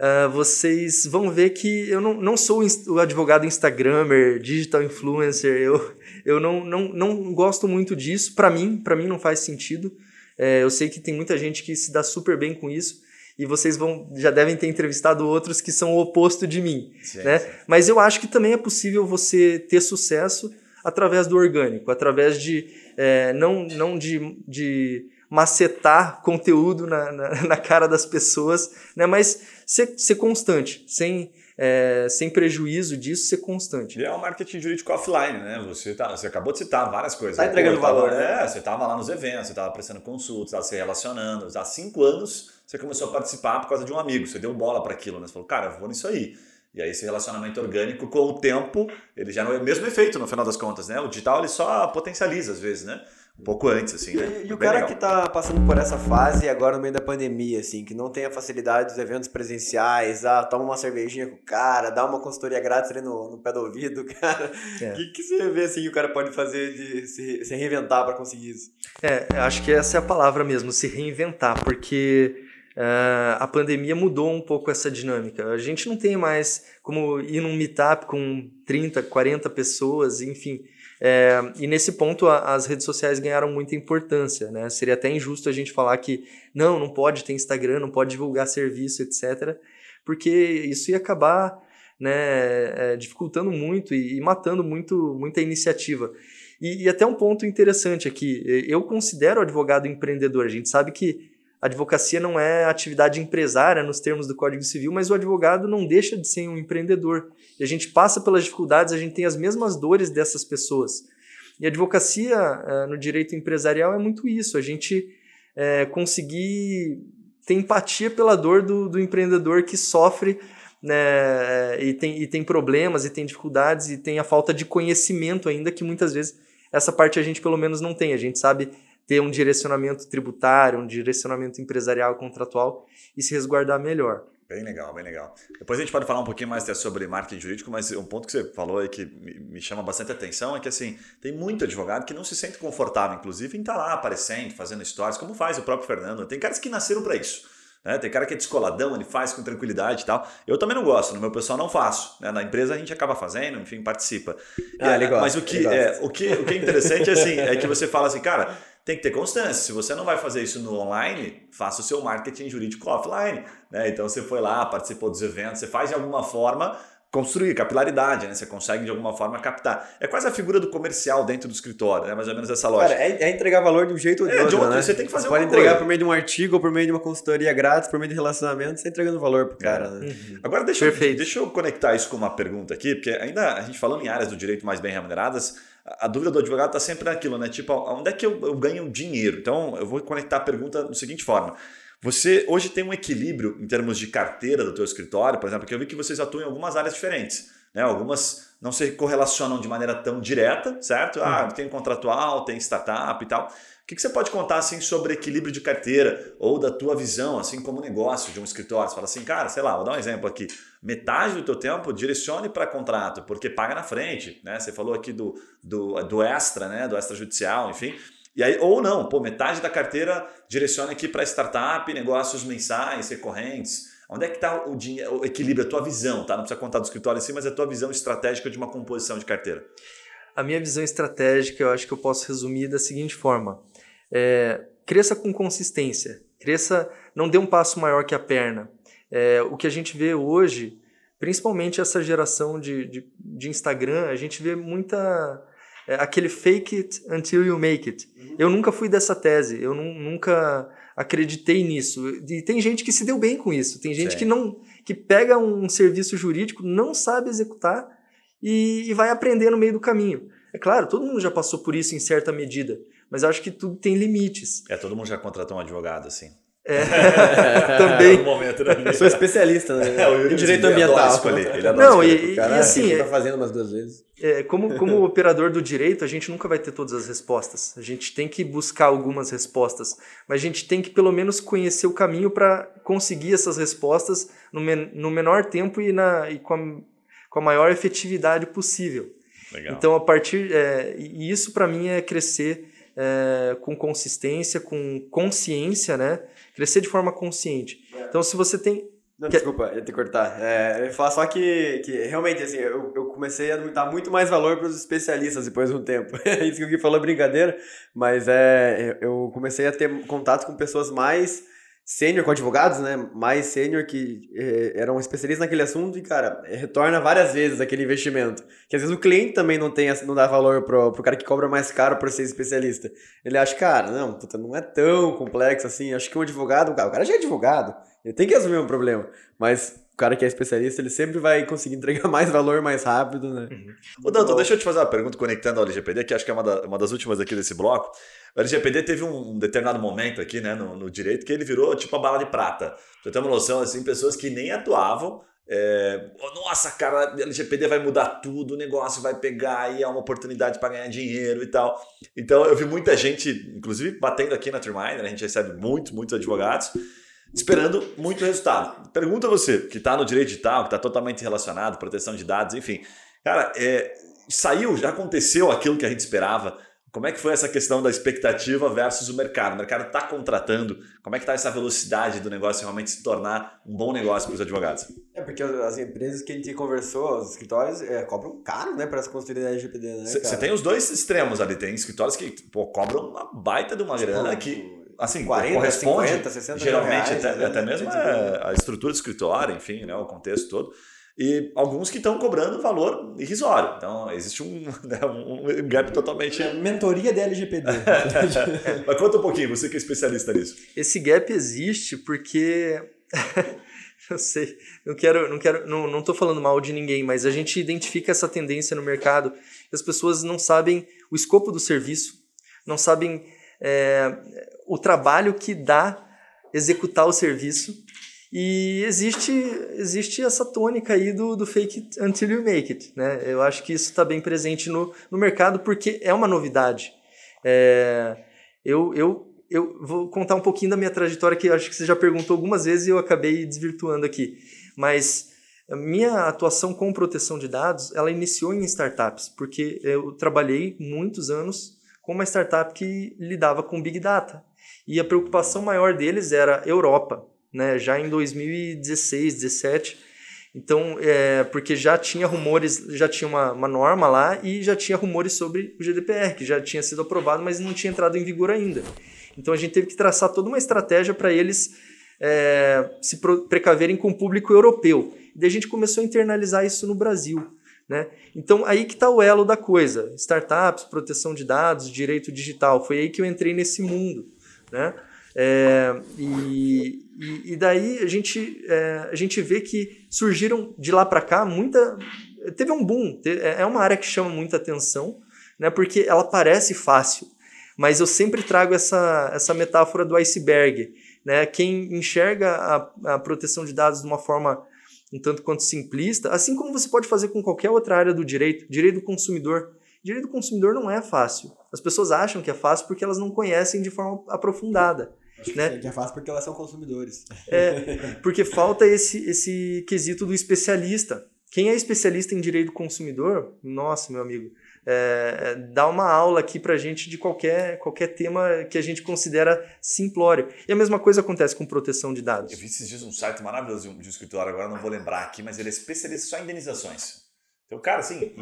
uh, vocês vão ver que eu não, não sou o advogado Instagrammer, digital influencer, eu, eu não, não, não gosto muito disso. Para mim, para mim não faz sentido. É, eu sei que tem muita gente que se dá super bem com isso e vocês vão já devem ter entrevistado outros que são o oposto de mim, sim, né? Sim. Mas eu acho que também é possível você ter sucesso através do orgânico, através de é, não, não de, de macetar conteúdo na, na, na, cara das pessoas, né? mas ser, ser constante, sem, é, sem prejuízo disso, ser constante. E é um marketing jurídico offline, né? Você, tá, você acabou de citar várias coisas. Está entregando valor, né? É, você estava lá nos eventos, você estava prestando consultas, estava se relacionando. Há cinco anos você começou a participar por causa de um amigo, você deu bola para aquilo, né? Você falou, cara, eu vou nisso aí. E aí esse relacionamento orgânico, com o tempo, ele já não é o mesmo efeito no final das contas, né? O digital ele só potencializa às vezes, né? Um pouco antes, assim, né? E, e o cara legal. que tá passando por essa fase agora no meio da pandemia, assim, que não tem a facilidade dos eventos presenciais, ah, toma uma cervejinha com o cara, dá uma consultoria grátis ali no, no pé do ouvido, cara. O é. que, que você vê, assim, que o cara pode fazer de se, se reinventar para conseguir isso? É, acho que essa é a palavra mesmo, se reinventar, porque Uh, a pandemia mudou um pouco essa dinâmica. A gente não tem mais como ir num meetup com 30, 40 pessoas, enfim. É, e nesse ponto a, as redes sociais ganharam muita importância. Né? Seria até injusto a gente falar que não, não pode ter Instagram, não pode divulgar serviço, etc. Porque isso ia acabar né, é, dificultando muito e, e, matando muito, muita iniciativa. E, e até um ponto interessante aqui, eu considero o advogado empreendedor. A gente sabe que a advocacia não é atividade empresária nos termos do Código Civil, mas o advogado não deixa de ser um empreendedor. E a gente passa pelas dificuldades, a gente tem as mesmas dores dessas pessoas. E a advocacia eh, no direito empresarial é muito isso, a gente é, conseguir ter empatia pela dor do, do empreendedor que sofre né, e, tem, e tem problemas, e tem dificuldades, e tem a falta de conhecimento ainda, que muitas vezes essa parte a gente pelo menos não tem. A gente sabe ter um direcionamento tributário, um direcionamento empresarial, contratual e se resguardar melhor. Bem legal, bem legal. Depois a gente pode falar um pouquinho mais sobre marketing jurídico, mas um ponto que você falou aí que me chama bastante atenção é que assim, tem muito advogado que não se sente confortável, inclusive, em estar tá lá aparecendo, fazendo histórias, como faz o próprio Fernando. Tem caras que nasceram para isso. Né? Tem cara que é descoladão, ele faz com tranquilidade e tal. Eu também não gosto, no meu pessoal não faço. Né? Na empresa a gente acaba fazendo, enfim, participa. Ah, é, mas o que, é, o, que, o que é interessante é, assim, é que você fala assim, cara, tem que ter constância. Se você não vai fazer isso no online, faça o seu marketing jurídico offline. Né? Então você foi lá, participou dos eventos, você faz de alguma forma construir capilaridade, né? Você consegue de alguma forma captar. É quase a figura do comercial dentro do escritório, né? Mais ou menos essa lógica. Cara, é, é entregar valor de um jeito ou de, é, outro, de outro, né? Você tem que fazer você pode entregar por meio de um artigo, ou por meio de uma consultoria grátis, por meio de relacionamento, você tá entregando valor pro cara, é. né? Uhum. Agora deixa eu, deixa eu conectar isso com uma pergunta aqui, porque ainda a gente falando em áreas do direito mais bem remuneradas, a dúvida do advogado está sempre naquilo, né? Tipo, onde é que eu, eu ganho dinheiro? Então, eu vou conectar a pergunta da seguinte forma. Você hoje tem um equilíbrio em termos de carteira do teu escritório, por exemplo, que eu vi que vocês atuam em algumas áreas diferentes. Né? Algumas não se correlacionam de maneira tão direta, certo? Ah, uhum. tem contratual, tem startup e tal. O que, que você pode contar assim sobre equilíbrio de carteira ou da tua visão, assim como negócio de um escritório? Você fala assim, cara, sei lá, vou dar um exemplo aqui. Metade do teu tempo direcione para contrato, porque paga na frente, né? Você falou aqui do, do, do extra, né? Do extrajudicial, enfim. E aí, ou não, pô, metade da carteira direciona aqui para startup, negócios mensais, recorrentes. Onde é que está o, o equilíbrio, a tua visão, tá? Não precisa contar do escritório si, mas a tua visão estratégica de uma composição de carteira. A minha visão estratégica, eu acho que eu posso resumir da seguinte forma. É, cresça com consistência. Cresça, não dê um passo maior que a perna. É, o que a gente vê hoje, principalmente essa geração de, de, de Instagram, a gente vê muita... É, aquele fake it until you make it. Uhum. Eu nunca fui dessa tese. Eu nunca acreditei nisso. E tem gente que se deu bem com isso. Tem gente que não que pega um serviço jurídico, não sabe executar e, e, vai aprender no meio do caminho. É claro, todo mundo já passou por isso em certa medida, mas eu acho que tudo tem limites. É, todo mundo já contratou um advogado, assim. É, também. É momento, né? Eu sou especialista né? é, em direito ambiental. Escolher, ele Não, e, cara, e assim. Tá fazendo umas duas vezes. É, como, como operador do direito, a gente nunca vai ter todas as respostas. A gente tem que buscar algumas respostas, mas a gente tem que pelo menos conhecer o caminho para conseguir essas respostas no, men no menor tempo e, na, e com, a, com a maior efetividade possível. Legal. Então, a partir. É, e isso para mim é crescer é, com consistência, com consciência, né? Crescer de forma consciente. É. Então, se você tem Não, desculpa, ia te cortar. É, eu ia falar só que, que realmente, assim, eu, eu comecei a dar muito mais valor para os especialistas depois de um tempo. Isso que o Gui falou é brincadeira, mas é, eu comecei a ter contato com pessoas mais sênior, com advogados, né? Mais sênior que é, eram especialistas naquele assunto e, cara, retorna várias vezes aquele investimento. Que às vezes o cliente também não tem, não dá valor pro, pro cara que cobra mais caro por ser especialista. Ele acha, cara, não, puta, não é tão complexo assim. Acho que um advogado, o cara já é advogado ele tem que assumir um problema. Mas o cara que é especialista, ele sempre vai conseguir entregar mais valor mais rápido, né? Uhum. Ô, Danton, deixa eu te fazer uma pergunta conectando ao LGPD, que acho que é uma, da, uma das últimas aqui desse bloco. O LGPD teve um, determinado momento aqui, né, no, no, direito, que ele virou tipo a bala de prata. Você tem uma noção, assim, pessoas que nem atuavam. É, nossa, cara, LGPD vai mudar tudo, o negócio vai pegar e é uma oportunidade para ganhar dinheiro e tal. Então eu vi muita gente, inclusive batendo aqui na Turmine, né, a gente recebe muitos, muitos advogados esperando muito resultado. Pergunta você, que está no direito digital, que está totalmente relacionado, proteção de dados, enfim. Cara, é, saiu, já aconteceu aquilo que a gente esperava? Como é que foi essa questão da expectativa versus o mercado? O mercado está contratando? Como é que está essa velocidade do negócio realmente se tornar um bom negócio para os advogados? É porque as empresas que a gente conversou, os escritórios, é, cobram caro né, para se construir a LGPD, né? Você tem os dois extremos ali. Tem escritórios que pô, cobram uma baita de uma grana que assim, 40, corresponde 50, 60 geralmente reais, até, né? até mesmo a, a, estrutura do escritório, enfim, né, o contexto todo. E alguns que estão cobrando valor irrisório. Então, existe um, né, um gap totalmente. É, mentoria da LGPD. Mas conta um pouquinho, você que é especialista nisso. Esse gap existe porque. eu sei, não quero, não quero, não, não tô falando mal de ninguém, mas a gente identifica essa tendência no mercado. As pessoas não sabem o escopo do serviço, não sabem é, o trabalho que dá executar o serviço. E existe, existe essa tônica aí do, do fake it until you make it. Né? Eu acho que isso está bem presente no, no mercado porque é uma novidade. É, eu, eu, eu vou contar um pouquinho da minha trajetória, que acho que você já perguntou algumas vezes e eu acabei desvirtuando aqui. Mas a minha atuação com proteção de dados, ela iniciou em startups, porque eu trabalhei muitos anos com uma startup que lidava com Big Data. E a preocupação maior deles era Europa, né? já em 2016, 2017. Então, é, porque já tinha rumores, já tinha uma, uma, norma lá e já tinha rumores sobre o GDPR, que já tinha sido aprovado, mas não tinha entrado em vigor ainda. Então a gente teve que traçar toda uma estratégia para eles é, se precaverem com o público europeu. Daí a gente começou a internalizar isso no Brasil. Né? Então, aí que está o elo da coisa. Startups, proteção de dados, direito digital. Foi aí que eu entrei nesse mundo. Né? É, e, e, daí a gente, é, a gente vê que surgiram de lá para cá muita. Teve um boom. É, é uma área que chama muita atenção, né? porque ela parece fácil. Mas eu sempre trago essa, essa metáfora do iceberg. Né? Quem enxerga a, a proteção de dados de uma forma um tanto quanto simplista, assim como você pode fazer com qualquer outra área do direito, direito do consumidor. Direito do consumidor não é fácil. As pessoas acham que é fácil porque elas não conhecem de forma aprofundada. Acho né? que é fácil porque elas são consumidores. É, porque falta esse, esse quesito do especialista. Quem é especialista em direito do consumidor, nossa, meu amigo, é, é, dá uma aula aqui para a gente de qualquer, qualquer tema que a gente considera simplório. E a mesma coisa acontece com proteção de dados. Eu vi esses dias um site maravilhoso de um, de um escritório, agora não vou lembrar aqui, mas ele é especialista só em indenizações. Então, cara, assim,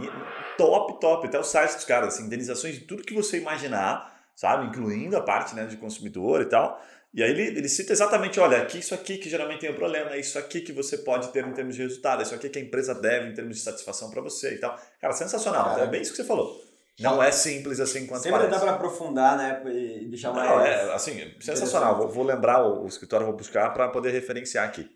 top, top, até o site dos caras, assim, indenizações de tudo que você imaginar, sabe? Incluindo a parte né, de consumidor e tal. E aí ele, ele cita exatamente, olha, aqui, isso aqui que geralmente tem um problema, é isso aqui que você pode ter em termos de resultado, é isso aqui que a empresa deve em termos de satisfação para você e tal. Cara, sensacional, Cara, é bem isso que você falou. Não é simples assim quanto Sempre parece. dá para aprofundar, né, e deixar mais... Não, é, assim, sensacional. Vou, vou lembrar o, o escritório, vou buscar para poder referenciar aqui.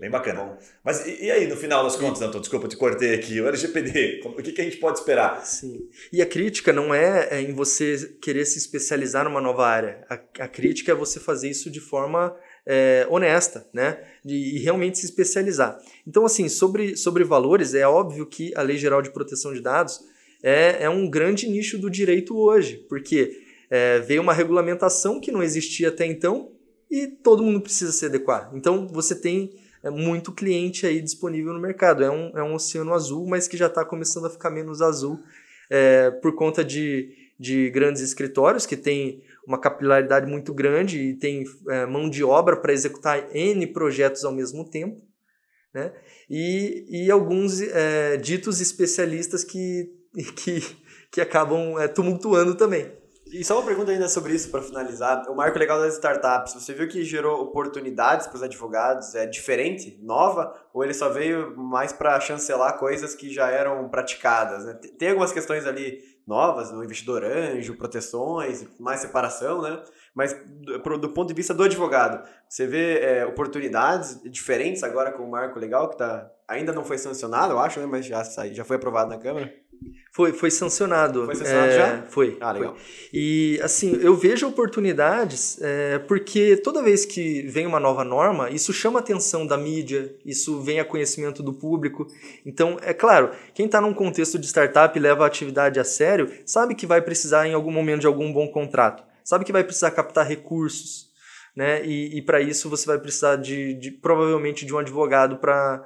Bem bacana. Bom. Mas e, e, aí, no final das contas, Antônio, desculpa, te cortei aqui, o LGPD, o que, que a gente pode esperar? Sim. E a crítica não é, é em você querer se especializar numa nova área. A, a crítica é você fazer isso de forma é, honesta, né? De, e realmente se especializar. Então, assim, sobre, sobre valores, é óbvio que a Lei Geral de Proteção de Dados é, é um grande nicho do direito hoje, porque é, veio uma regulamentação que não existia até então e todo mundo precisa se adequar. Então, você tem muito cliente aí disponível no mercado. É um, é um oceano azul, mas que já está começando a ficar menos azul é, por conta de, de grandes escritórios que têm uma capilaridade muito grande e tem é, mão de obra para executar N projetos ao mesmo tempo. né? E, e alguns é, ditos especialistas que, que, que acabam é, tumultuando também. E só uma pergunta ainda sobre isso para finalizar. O marco legal das startups, você viu que gerou oportunidades para os advogados? É diferente, nova, ou ele só veio mais para chancelar coisas que já eram praticadas? Né? Tem algumas questões ali novas, no investidor anjo, proteções, mais separação, né? Mas do, do ponto de vista do advogado, você vê é, oportunidades diferentes agora com o marco legal que tá, ainda não foi sancionado, eu acho, né? Mas já, já foi aprovado na Câmara? Foi, foi sancionado. Foi sancionado é, já? Foi. Ah, legal. Foi. E, assim, eu vejo oportunidades é, porque toda vez que vem uma nova norma, isso chama a atenção da mídia, isso vem a conhecimento do público. Então, é claro, quem está num contexto de startup e leva a atividade a sério, sabe que vai precisar em algum momento de algum bom contrato. Sabe que vai precisar captar recursos. Né? E, e para isso você vai precisar de, de provavelmente de um advogado para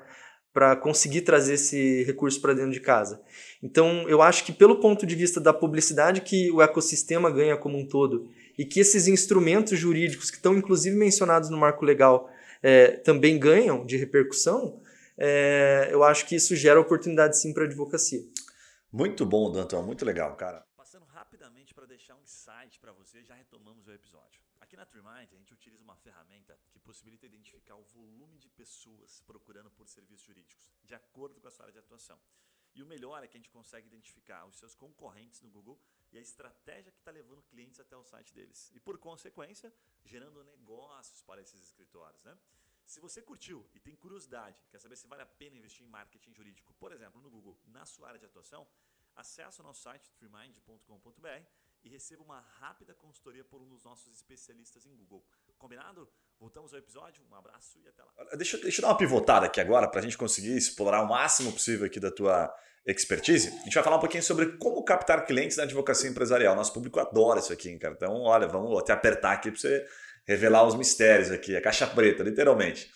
para conseguir trazer esse recurso para dentro de casa. Então, eu acho que pelo ponto de vista da publicidade que o ecossistema ganha como um todo e que esses instrumentos jurídicos que estão inclusive mencionados no marco legal é, também ganham de repercussão, é, eu acho que isso gera oportunidade sim para a advocacia. Muito bom, Danton, muito legal, cara. Passando rapidamente para deixar um insight para você, já retomamos o episódio. Aqui na TreeMind, a gente utiliza uma ferramenta que possibilita identificar o volume de pessoas procurando por serviços jurídicos, de acordo com a sua área de atuação. E o melhor é que a gente consegue identificar os seus concorrentes no Google e a estratégia que está levando clientes até o site deles. E por consequência, gerando negócios para esses escritórios. Né? Se você curtiu e tem curiosidade, quer saber se vale a pena investir em marketing jurídico, por exemplo, no Google, na sua área de atuação, acesse o nosso site treemind.com.br e receba uma rápida consultoria por um dos nossos especialistas em Google. Combinado? Voltamos ao episódio, um abraço e até lá. Deixa, deixa eu dar uma pivotada aqui agora para a gente conseguir explorar o máximo possível aqui da tua expertise. A gente vai falar um pouquinho sobre como captar clientes na advocacia empresarial. Nosso público adora isso aqui, cara. Então, olha, vamos até apertar aqui para você revelar os mistérios aqui, a caixa preta, literalmente.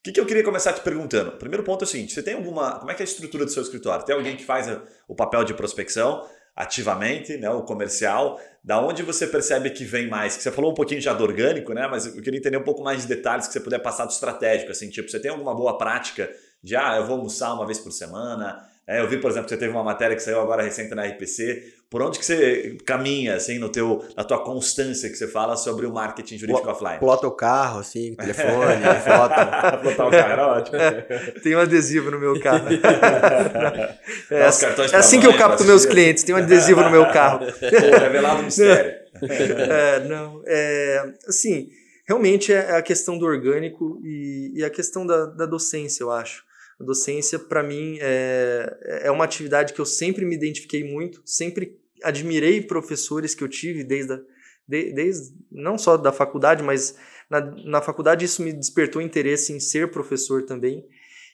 O que, que eu queria começar te perguntando? O primeiro ponto é o seguinte: você tem alguma. Como é que é a estrutura do seu escritório? Tem alguém que faz o papel de prospecção? Ativamente, né, o comercial, da onde você percebe que vem mais? Que você falou um pouquinho já do orgânico, né, mas eu queria entender um pouco mais de detalhes que você puder passar do estratégico, assim, tipo, você tem alguma boa prática de, ah, eu vou almoçar uma vez por semana, é, eu vi, por exemplo, que você teve uma matéria que saiu agora recente na RPC, por onde que você caminha, assim, no teu, na tua constância que você fala sobre o marketing jurídico Pl offline? Plota o carro, assim, telefone, foto. Plotar o carro era ótimo. tem um adesivo no meu carro. é, Nossa, é assim que eu capto meus clientes, tem um adesivo no meu carro. Pô, revelado mistério. é, não, é, assim, realmente é a questão do orgânico e, e a questão da, da docência, eu acho. A docência, para mim, é, é uma atividade que eu sempre me identifiquei muito, sempre admirei professores que eu tive desde, a, de, desde não só da faculdade, mas na, na faculdade isso me despertou interesse em ser professor também.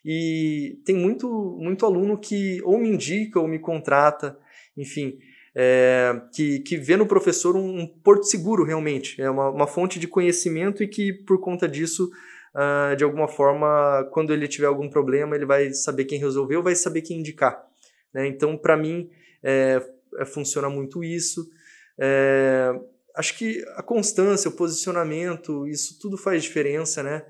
E tem muito, muito aluno que ou me indica ou me contrata, enfim, é, que, que vê no professor um, um porto seguro realmente, é uma, uma fonte de conhecimento e que por conta disso uh, de alguma forma, quando ele tiver algum problema, ele vai saber quem resolveu, vai saber quem indicar. Né? Então, para mim, é, é, funciona muito isso. É, acho que a constância, o posicionamento, isso tudo faz diferença, né?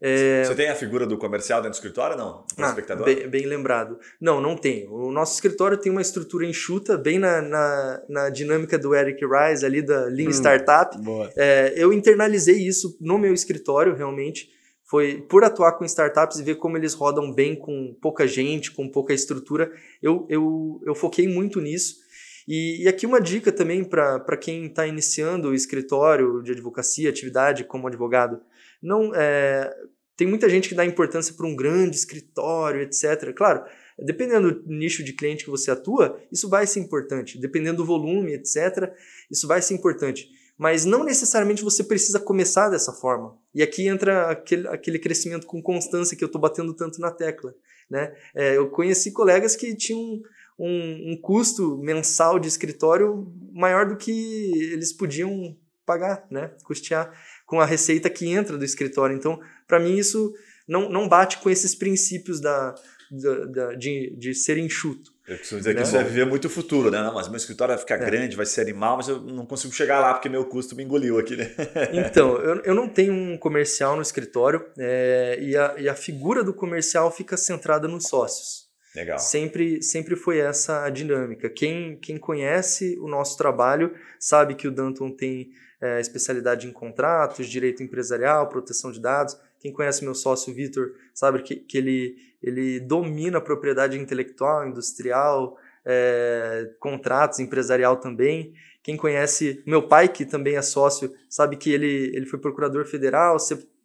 É... Você tem a figura do comercial dentro do escritório não? Para ah, espectador? Bem, bem, lembrado. Não, não tem. O nosso escritório tem uma estrutura enxuta, bem na, na, na dinâmica do Eric Rice, ali da Lean hum, Startup. É, eu internalizei isso no meu escritório, realmente. Foi por atuar com startups e ver como eles rodam bem com pouca gente, com pouca estrutura. Eu, eu, eu foquei muito nisso. E, e aqui uma dica também para quem está iniciando o escritório de advocacia, atividade como advogado não é, tem muita gente que dá importância para um grande escritório, etc. Claro, dependendo do nicho de cliente que você atua, isso vai ser importante. Dependendo do volume, etc., isso vai ser importante. Mas não necessariamente você precisa começar dessa forma. E aqui entra aquele, aquele crescimento com constância que eu estou batendo tanto na tecla. Né? É, eu conheci colegas que tinham um, um custo mensal de escritório maior do que eles podiam pagar, né? custear com a receita que entra do escritório. Então, para mim, isso não, não bate com esses princípios da, de, de, de ser enxuto. Eu costumo dizer que né? isso vai viver muito futuro, né? Não, mas meu escritório vai ficar é. grande, vai ser animal, mas eu não consigo chegar lá porque meu custo me engoliu aqui, né? Então, eu, eu não tenho um comercial no escritório é, e, a, e a figura do comercial fica centrada nos sócios. Legal. Sempre, sempre foi essa a dinâmica. Quem, quem conhece o nosso trabalho sabe que o Danton tem é, especialidade em contratos, direito empresarial, proteção de dados. Quem conhece meu sócio Vitor sabe que, que ele, ele domina a propriedade intelectual, industrial, é, contratos, empresarial também. Quem conhece meu pai, que também é sócio, sabe que ele, ele foi procurador federal,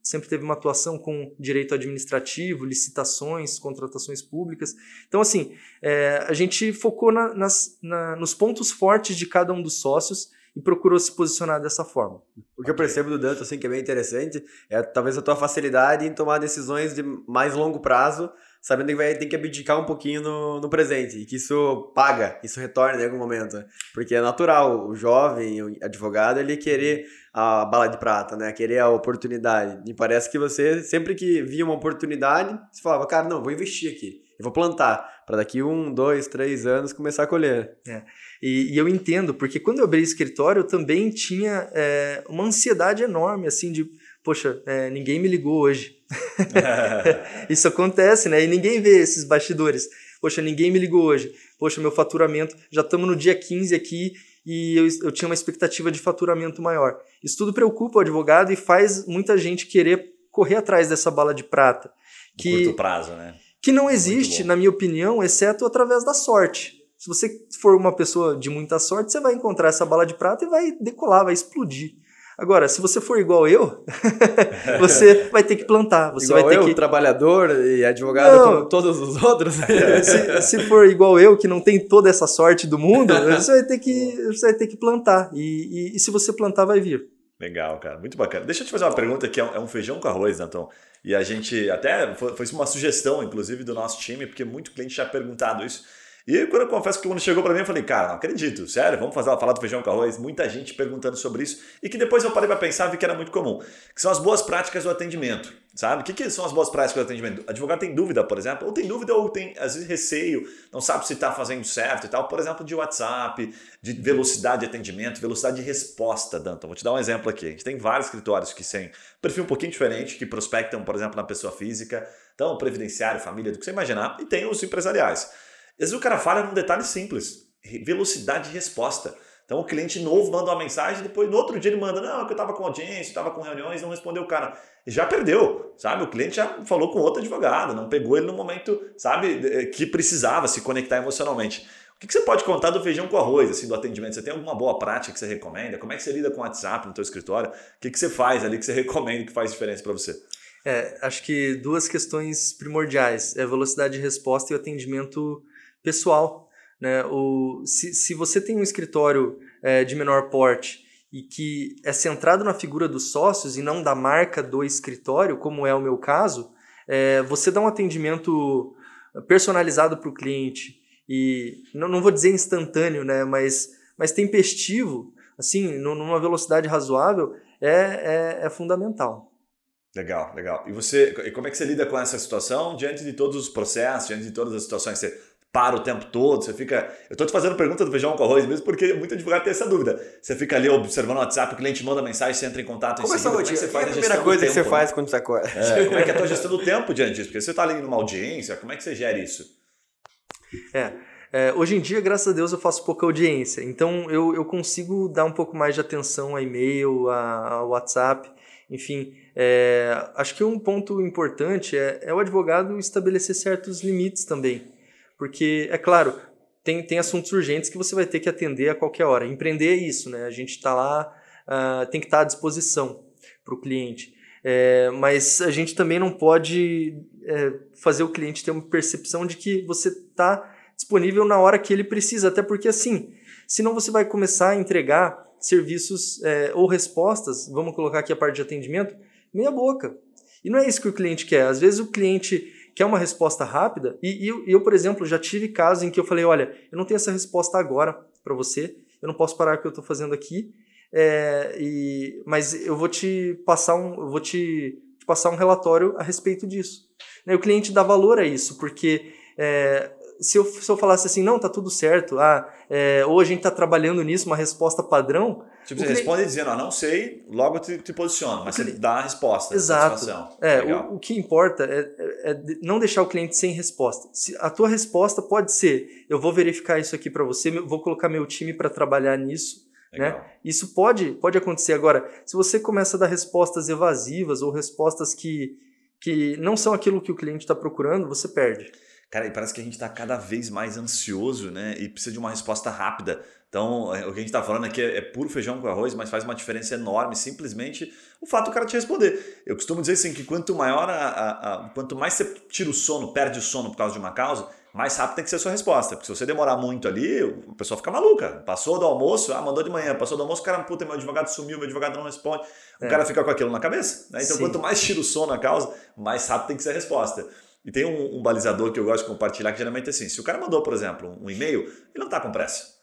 sempre, teve uma atuação com direito administrativo, licitações, contratações públicas. Então, assim, é, a gente focou na, nas, na, nos pontos fortes de cada um dos sócios e procurou se posicionar dessa forma. O que eu percebo do Danto, assim, que é bem interessante, é talvez a tua facilidade em tomar decisões de mais longo prazo, sabendo que vai ter que abdicar um pouquinho no, no presente, e que isso paga, isso retorna em algum momento. Porque é natural, o jovem, o advogado, ele querer a bala de prata, né? Querer a oportunidade. E parece que você, sempre que via uma oportunidade, você falava, cara, não, vou investir aqui. Eu vou plantar para daqui um, dois, três anos começar a colher. É. E, e, eu entendo, porque quando eu abri escritório, eu também tinha é, uma ansiedade enorme, assim, de, poxa, é, ninguém me ligou hoje. Isso acontece, né? E ninguém vê esses bastidores. Poxa, ninguém me ligou hoje. Poxa, meu faturamento, já estamos no dia 15 aqui e eu, eu tinha uma expectativa de faturamento maior. Isso tudo preocupa o advogado e faz muita gente querer correr atrás dessa bala de prata. Que, curto prazo, né? que não existe, na minha opinião, exceto através da sorte. Se você for uma pessoa de muita sorte, você vai encontrar essa bala de prata e vai decolar, vai explodir. Agora, se você for igual eu, você vai ter que plantar. Você igual vai ter eu, que. trabalhador e advogado não. como todos os outros. se, se, for igual eu, que não tem toda essa sorte do mundo, você vai ter que, você vai ter que plantar. E, e, e se você plantar, vai vir. Legal, cara. Muito bacana. Deixa eu te fazer uma pergunta que é, é um feijão com arroz, Natão. E a gente até foi, foi uma sugestão, inclusive, do nosso time, porque muito cliente já perguntado isso. E quando eu confesso que quando chegou para mim, eu falei, cara, não acredito, sério, vamos fazer falar do feijão com arroz. Muita gente perguntando sobre isso. E que depois eu parei para pensar e vi que era muito comum. Que são as boas práticas do atendimento. Sabe? O que, que são as boas práticas do atendimento? O advogado tem dúvida, por exemplo, ou tem dúvida ou tem, às vezes, receio, não sabe se está fazendo certo e tal. Por exemplo, de WhatsApp, de velocidade de atendimento, velocidade de resposta, Danton. Vou te dar um exemplo aqui. A gente tem vários escritórios que têm perfil um pouquinho diferente, que prospectam, por exemplo, na pessoa física, então previdenciário, família, do que você imaginar, e tem os empresariais. Às vezes o cara falha num detalhe simples, velocidade de resposta. Então o cliente novo manda uma mensagem, depois no outro dia ele manda, não, é que eu estava com audiência, estava com reuniões, não respondeu o cara. Já perdeu, sabe? O cliente já falou com outro advogado, não pegou ele no momento, sabe, que precisava se conectar emocionalmente. O que você pode contar do feijão com arroz, assim, do atendimento? Você tem alguma boa prática que você recomenda? Como é que você lida com o WhatsApp no teu escritório? O que você faz ali que você recomenda que faz diferença para você? É, acho que duas questões primordiais, é velocidade de resposta e o atendimento pessoal. Né? O, se, se você tem um escritório é, de menor porte e que é centrado na figura dos sócios e não da marca do escritório, como é o meu caso, é, você dá um atendimento personalizado para o cliente e não, não vou dizer instantâneo, né, mas, mas tempestivo, assim, numa velocidade razoável, é, é, é fundamental. Legal, legal. E você, como é que você lida com essa situação diante de todos os processos, diante de todas as situações? Você para o tempo todo, você fica. Eu estou te fazendo pergunta do feijão com arroz mesmo, porque muito advogado tem essa dúvida. Você fica ali observando o WhatsApp, o cliente manda mensagem, você entra em contato como em seguida. Como é que você faz é a, a primeira coisa que você faz quando você acorda? É, como é que é a tua gestão do tempo diante disso? Porque você está ali numa audiência, como é que você gera isso? É. É, hoje em dia, graças a Deus, eu faço pouca audiência, então eu, eu consigo dar um pouco mais de atenção a e-mail, a, a WhatsApp, enfim. É, acho que um ponto importante é, é o advogado estabelecer certos limites também. Porque, é claro, tem, tem assuntos urgentes que você vai ter que atender a qualquer hora. Empreender é isso, né? A gente está lá, uh, tem que estar tá à disposição para o cliente. É, mas a gente também não pode é, fazer o cliente ter uma percepção de que você está disponível na hora que ele precisa, até porque assim, senão você vai começar a entregar serviços é, ou respostas, vamos colocar aqui a parte de atendimento, meia boca. E não é isso que o cliente quer. Às vezes o cliente quer uma resposta rápida, e, e eu, por exemplo, já tive casos em que eu falei, olha, eu não tenho essa resposta agora para você, eu não posso parar o que eu estou fazendo aqui, é, e, mas eu vou te passar um, eu vou te, te, passar um relatório a respeito disso. E o cliente dá valor a isso, porque é, se, eu, se eu falasse assim, não, tá tudo certo, ah, é, ou a gente está trabalhando nisso, uma resposta padrão. Tipo, você responde dizendo, ah, não sei, logo te, te posiciono, mas você dá a resposta. Exato. É, o, o, que importa é, é, é, não deixar o cliente sem resposta. Se a tua resposta pode ser, eu vou verificar isso aqui para você, vou colocar meu time para trabalhar nisso. Né? Isso pode, pode acontecer. Agora, se você começa a dar respostas evasivas ou respostas que, que não são aquilo que o cliente está procurando, você perde. Cara, e parece que a gente está cada vez mais ansioso, né? E precisa de uma resposta rápida. Então, é, o que a gente está falando aqui é, é, puro feijão com arroz, mas faz uma diferença enorme, simplesmente o fato do cara te responder. Eu costumo dizer assim que quanto maior a, a, a, quanto mais você tira o sono, perde o sono por causa de uma causa, mais rápido tem que ser a sua resposta. Porque se você demorar muito ali, a pessoa fica maluca. Passou do almoço, ah, mandou de manhã, passou do almoço, o cara, puta, meu advogado sumiu, meu advogado não responde. O é. cara fica com aquilo na cabeça. Né? Então, Sim. quanto mais tira o sono a causa, mais rápido tem que ser a resposta. E tem um, um, balizador que eu gosto de compartilhar, que geralmente é assim: se o cara mandou, por exemplo, um e-mail, ele não está com pressa.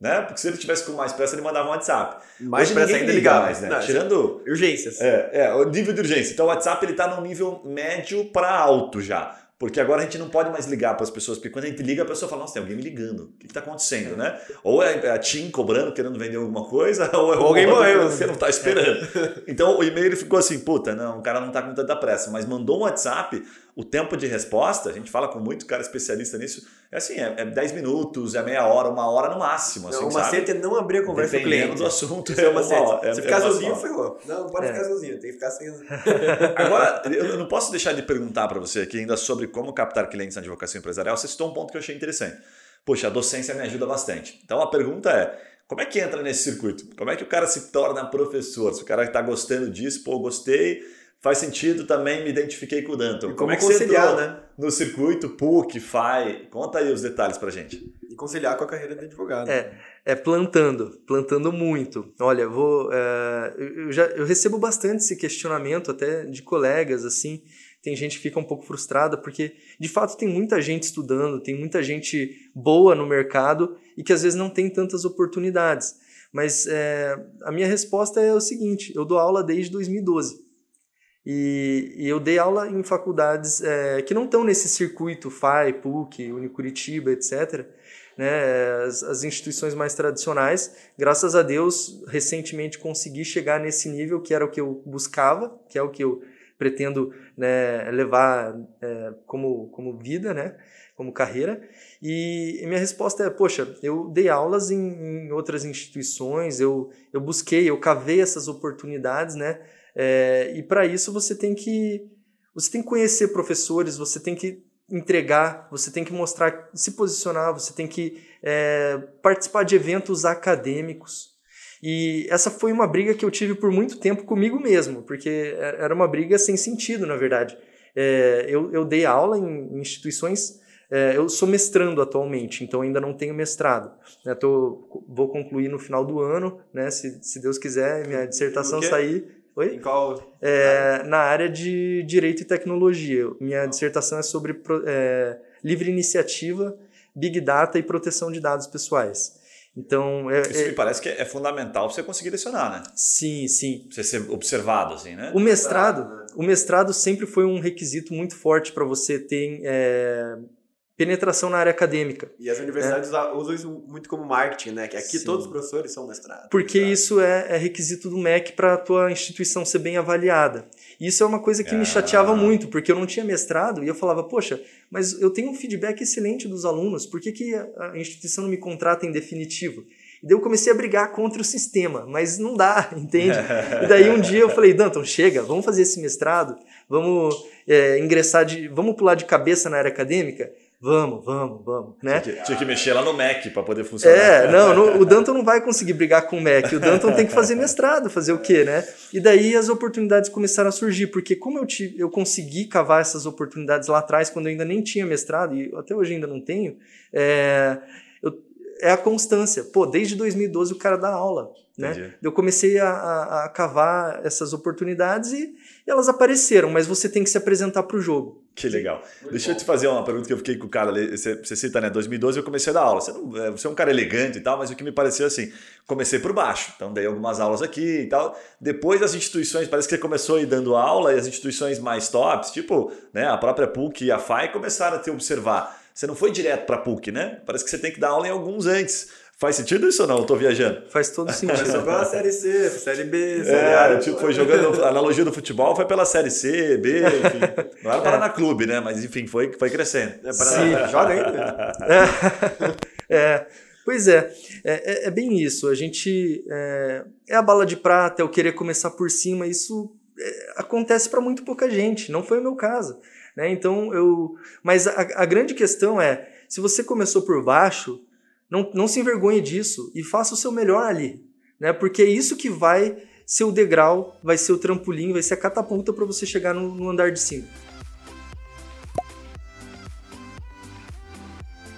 Né? Porque se ele tivesse com mais pressa, ele mandava um WhatsApp. Mais Hoje pressa ainda ligar mais, né? Não, Tirando. Urgências. É, é, o nível de urgência. Então o WhatsApp ele está num nível médio para alto já. Porque agora a gente não pode mais ligar para as pessoas, porque quando a gente liga, a pessoa fala, nossa, tem alguém me ligando. O que está acontecendo, né? Ou é a TIM cobrando, querendo vender alguma coisa, ou é ou alguém morreu. Você não está esperando. então o e-mail ficou assim, puta, não, o cara não está com tanta pressa, mas mandou um WhatsApp, o tempo de resposta, a gente fala com muito cara especialista nisso, é assim, é, é 10 minutos, é meia hora, uma hora no máximo. Assim, não, o macete é não abrir a conversa com o cliente. do assunto, é, é uma hora. É, Se ficar sozinho, ferrou. Não, não pode é. ficar sozinho, tem que ficar sem. Agora, eu não posso deixar de perguntar para você aqui ainda sobre como captar clientes na advocacia empresarial. Você citou um ponto que eu achei interessante. Poxa, a docência me ajuda bastante. Então a pergunta é, como é que entra nesse circuito? Como é que o cara se torna professor? Se o cara está gostando disso, pô, gostei faz sentido também, me identifiquei com o Danton. como, como é que você entrou né? no circuito, PUC, FAI? Conta aí os detalhes pra gente. E conciliar com a carreira de advogado. É, é plantando, plantando muito. Olha, vou, é, eu, já, eu recebo bastante esse questionamento até de colegas, assim, tem gente que fica um pouco frustrada porque de fato tem muita gente estudando, tem muita gente boa no mercado e que às vezes não tem tantas oportunidades. Mas é, a minha resposta é o seguinte: eu dou aula desde 2012. E, e eu dei aula em faculdades é, que não estão nesse circuito FAI, PUC, Unicuritiba, etc. Né, as, as, instituições mais tradicionais. Graças a Deus, recentemente consegui chegar nesse nível que era o que eu buscava, que é o que eu pretendo né, levar é, como, como vida, né, como carreira. E, minha resposta é: poxa, eu dei aulas em, em outras instituições, eu, eu busquei, eu cavei essas oportunidades, né? É, e para isso você tem que você tem que conhecer professores, você tem que entregar, você tem que mostrar, se posicionar, você tem que é, participar de eventos acadêmicos. E essa foi uma briga que eu tive por muito tempo comigo mesmo, porque era uma briga sem sentido, na verdade. É, eu, eu, dei aula em, instituições, é, eu sou mestrando atualmente, então ainda não tenho mestrado. Né, tô, vou concluir no final do ano, né, se, se Deus quiser, minha dissertação sair Oi? Em qual? É, na área de Direito e Tecnologia. Minha dissertação é sobre é, livre iniciativa, Big Data e proteção de dados pessoais. Então, é, Isso é me parece que é fundamental para você conseguir lecionar, né? Sim, sim. Você ser observado, assim, né? O mestrado, o mestrado sempre foi um requisito muito forte para você ter é, penetração na área acadêmica. E as universidades né? usam isso muito como marketing, né? Que aqui Sim. todos os professores são mestrados. Porque isso é, é, requisito do MEC para a tua instituição ser bem avaliada. Isso é uma coisa que ah. me chateava muito, porque eu não tinha mestrado e eu falava, poxa, mas eu tenho um feedback excelente dos alunos, por que, que a instituição não me contrata em definitivo? E daí eu comecei a brigar contra o sistema, mas não dá, entende? e daí um dia eu falei, Danton, chega, vamos fazer esse mestrado, vamos é, ingressar de. vamos pular de cabeça na área acadêmica vamos, vamos, vamos, né? Tinha que, tinha que mexer lá no Mac para poder funcionar. É, não, o Danton não vai conseguir brigar com o Mac, o Danton tem que fazer mestrado, fazer o quê, né? E daí as oportunidades começaram a surgir, porque como eu, tive, eu consegui cavar essas oportunidades lá atrás, quando eu ainda nem tinha mestrado, e até hoje ainda não tenho, é, eu, é a constância. Pô, desde 2012 o cara dá aula, né? Eu comecei a, a, a cavar essas oportunidades e, e elas apareceram, mas você tem que se apresentar para o jogo. Que legal. Muito Deixa bom. eu te fazer uma pergunta que eu fiquei com o cara ali. Você, você cita, né? 2012 eu comecei a dar aula. Você, não, é, você é um cara elegante e tal, mas o que me pareceu assim, comecei por baixo. Então dei algumas aulas aqui e tal. Depois as instituições, parece que você começou a ir dando aula e as instituições mais tops, tipo né, a própria PUC e a FAI, começaram a te observar. Você não foi direto para PUC, né? Parece que você tem que dar aula em alguns antes. Faz sentido isso ou não? Eu tô viajando. Faz todo sentido. Começou pela Série C, Série B, Série É, A. tipo, foi jogando a analogia do futebol, foi pela Série C, B, enfim. Não era Paraná Clube, né? Mas enfim, foi, foi crescendo. É, Paraná, Joga ainda. É, pois é, é, é- é bem isso. A gente é, é a bala de prata, é o querer começar por cima. Isso é, acontece para muito pouca gente. Não foi o meu caso, né? Então eu, mas a, a grande questão é, se você começou por baixo, não, não se envergonhe disso e faça o seu melhor ali, né? Porque é isso que vai ser o degrau, vai ser o trampolim, vai ser a catapulta para você chegar no- no andar de cima.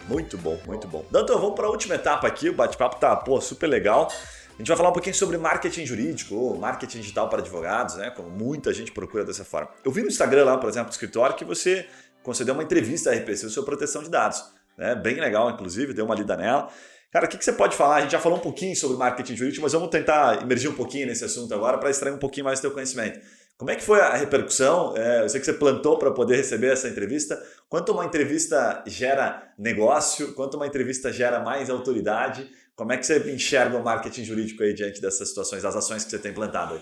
Muito bom, muito bom. Então, vamos para a última etapa aqui. O bate-papo tá pô, super legal. A gente vai falar um pouquinho sobre marketing jurídico ou marketing digital para advogados, né? Como muita gente procura dessa forma. Eu vi no Instagram lá, por exemplo, do escritório, que você concedeu uma entrevista à RPC sobre proteção de dados. Né? Bem legal, inclusive, deu uma lida nela. Cara, o que, que você pode falar? A gente já falou um pouquinho sobre marketing jurídico, mas vamos tentar emergir um pouquinho nesse assunto agora para extrair um pouquinho mais do teu conhecimento. Como é que foi a repercussão? É, eu sei que você plantou para poder receber essa entrevista. Quanto uma entrevista gera negócio? Quanto uma entrevista gera mais autoridade? Como é que você enxerga o marketing jurídico aí diante dessas situações, das ações que você tem plantado aí?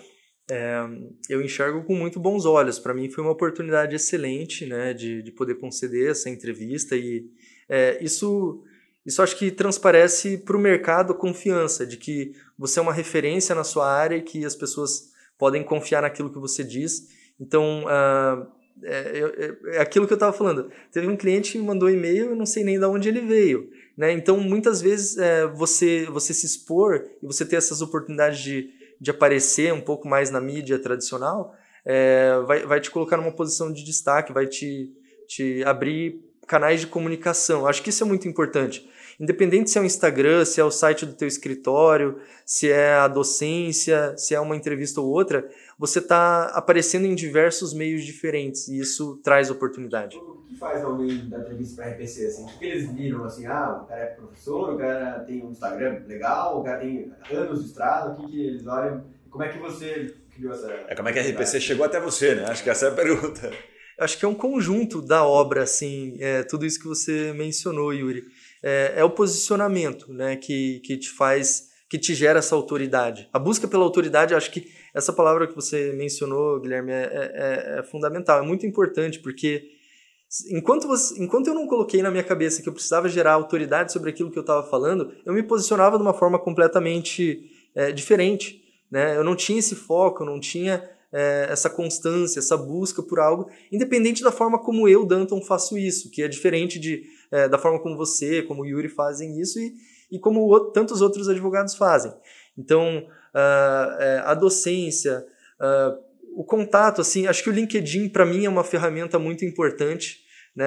eu enxergo com muito bons olhos. Para mim foi uma oportunidade excelente, né, de, de poder conceder essa entrevista e é, isso isso acho que transparece para o mercado a confiança de que você é uma referência na sua área e que as pessoas podem confiar naquilo que você diz. Então ah, é, é- é aquilo que eu estava falando. Teve um cliente que me mandou um e-mail, eu não sei nem de onde ele veio. Né? Então, muitas vezes, é, você, você se expor e você ter essas oportunidades de, de aparecer um pouco mais na mídia tradicional, é, vai, vai te colocar numa posição de destaque, vai te, te abrir canais de comunicação. Acho que isso é muito importante. Independente se é o Instagram, se é o site do teu escritório, se é a docência, se é uma entrevista ou outra, você está aparecendo em diversos meios diferentes e isso traz oportunidade. O que faz alguém da entrevista para RPC? Assim? O que eles viram? Assim, ah, o cara é professor, o cara tem um Instagram legal, o cara tem anos de estrada, o que, que eles olham? Como é que você criou essa. É como é que a RPC chegou até você, né? Acho que essa é a pergunta. Acho que é um conjunto da obra, assim, é, tudo isso que você mencionou, Yuri. É, é o posicionamento, né, que, que te faz, que te gera essa autoridade. A busca pela autoridade, acho que essa palavra que você mencionou, Guilherme, é, é- é fundamental, é muito importante, porque enquanto, você, enquanto eu não coloquei na minha cabeça que eu precisava gerar autoridade sobre aquilo que eu estava falando, eu me posicionava de uma forma completamente é, diferente. Né? Eu não tinha esse foco, eu não tinha é, essa constância, essa busca por algo, independente da forma como eu, Danton, faço isso, que é diferente de, é, da forma como você, como o Yuri fazem isso e, e como o- tantos outros advogados fazem. Então, é, a docência, ah, o contato, assim, acho que o LinkedIn para mim é uma ferramenta muito importante. Né?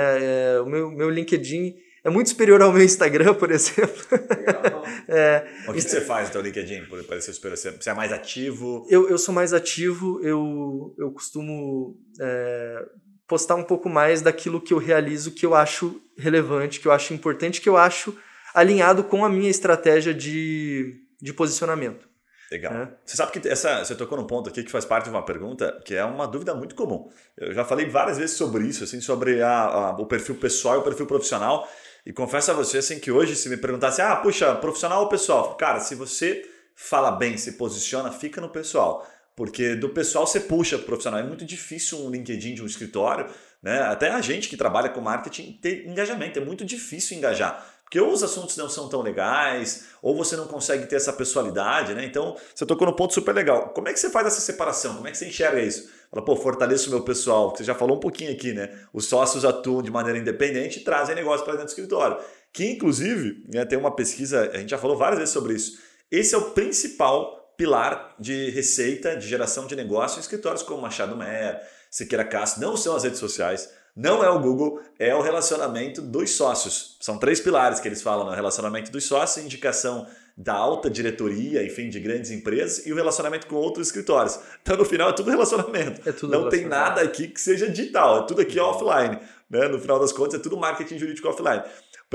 É, o meu, meu LinkedIn é muito superior ao meu Instagram, por exemplo. É, O que, que você faz no teu LinkedIn? Por parecer super, você você é mais ativo? eu, eu sou mais ativo, eu, eu costumo é, postar um pouco mais daquilo que eu realizo, que eu acho relevante, que eu acho importante, que eu acho alinhado com a minha estratégia de, de posicionamento. Legal. É. Você sabe que essa, você tocou num ponto aqui que faz parte de uma pergunta que é uma dúvida muito comum. Eu já falei várias vezes sobre isso, assim, sobre a, a- o perfil pessoal e o perfil profissional. E confesso a você assim, que hoje, se me perguntasse, ah, puxa, profissional ou pessoal? Cara, se você fala bem, se posiciona, fica no pessoal. Porque do pessoal você puxa pro profissional. É muito difícil um LinkedIn de um escritório, né? Até a gente que trabalha com marketing ter engajamento. É muito difícil engajar. Porque ou os assuntos não são tão legais, ou você não consegue ter essa pessoalidade, né? Então, você tocou no ponto super legal. Como é que você faz essa separação? Como é que você enxerga isso? Fala, pô, fortaleço o meu pessoal. Você já falou um pouquinho aqui, né? Os sócios atuam de maneira independente e trazem negócio para dentro do escritório. Que, inclusive, né, tem uma pesquisa, a gente já falou várias vezes sobre isso. Esse é o principal pilar de receita, de geração de negócio em escritórios como Machado Mer, Siqueira Castro. Não são as redes sociais, não é o Google, é o relacionamento dos sócios. São três pilares que eles falam, né? Relacionamento dos sócios, indicação da alta diretoria, enfim, de grandes empresas e o relacionamento com outros escritórios. Então, no final, é tudo relacionamento. É tudo Não tem relacionamento. nada aqui que seja digital, é tudo aqui offline. Né? No final das contas, é tudo marketing jurídico offline.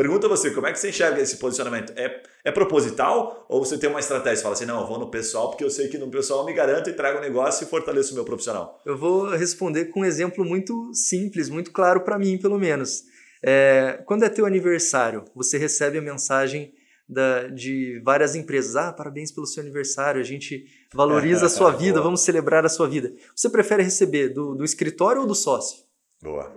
Pergunta a você, como é que você enxerga esse posicionamento? É, é proposital ou você tem uma estratégia? Você fala assim, não, eu vou no pessoal porque eu sei que no pessoal eu me garanto e trago o negócio e fortaleço o meu profissional. Eu vou responder com um exemplo muito simples, muito claro para mim, pelo menos. É, quando é teu aniversário, você recebe a mensagem da, de várias empresas. Ah, parabéns pelo seu aniversário, a gente valoriza a sua vida, vamos celebrar a sua vida. Você prefere receber do, do escritório ou do sócio? Boa.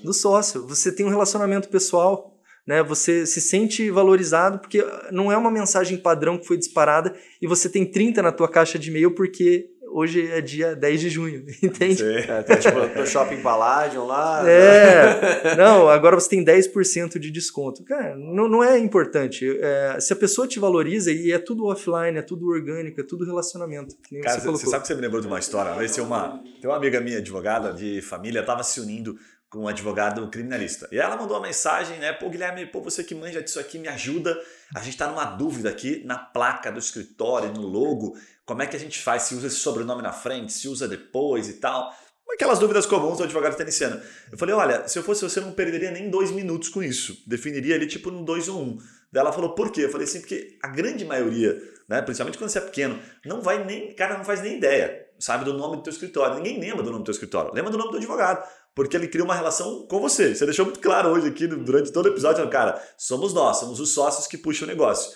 Do sócio. Você tem um relacionamento pessoal, né? Você se sente valorizado porque não é uma mensagem padrão que foi disparada e você tem 30 na tua caixa de e-mail porque hoje é dia 10 de junho, entende? Sim. É, tem, tipo, no Shopping Palladium lá. É, não, agora você tem 10% de desconto. Cara, não, não é importante. É, se a pessoa te valoriza, e é tudo offline, é tudo orgânico, é tudo relacionamento. Cara, você, você, sabe que você me lembrou de uma história? Uma vez tem uma, tem uma amiga minha, advogada de família, estava se unindo com um advogado criminalista. E ela mandou uma mensagem, né? Pô, Guilherme, pô, você que manja disso aqui, me ajuda. A gente está numa dúvida aqui na placa do escritório, no logo. Como é que a gente faz? Se usa esse sobrenome na frente, se usa depois e tal. Aquelas dúvidas comuns do advogado teniciano. Eu falei, olha, se eu fosse você, eu não perderia nem dois minutos com isso. Definiria ali tipo no dois ou um. Daí ela falou, por quê? Eu falei assim, porque a grande maioria, né, principalmente quando você é pequeno, não vai nem, cara, não faz nem ideia, sabe, do nome do teu escritório. Ninguém lembra do nome do teu escritório. Lembra do nome do advogado porque ele cria uma relação com você. Você deixou muito claro hoje aqui, durante todo o episódio, cara, somos nós, somos os sócios que puxam o negócio.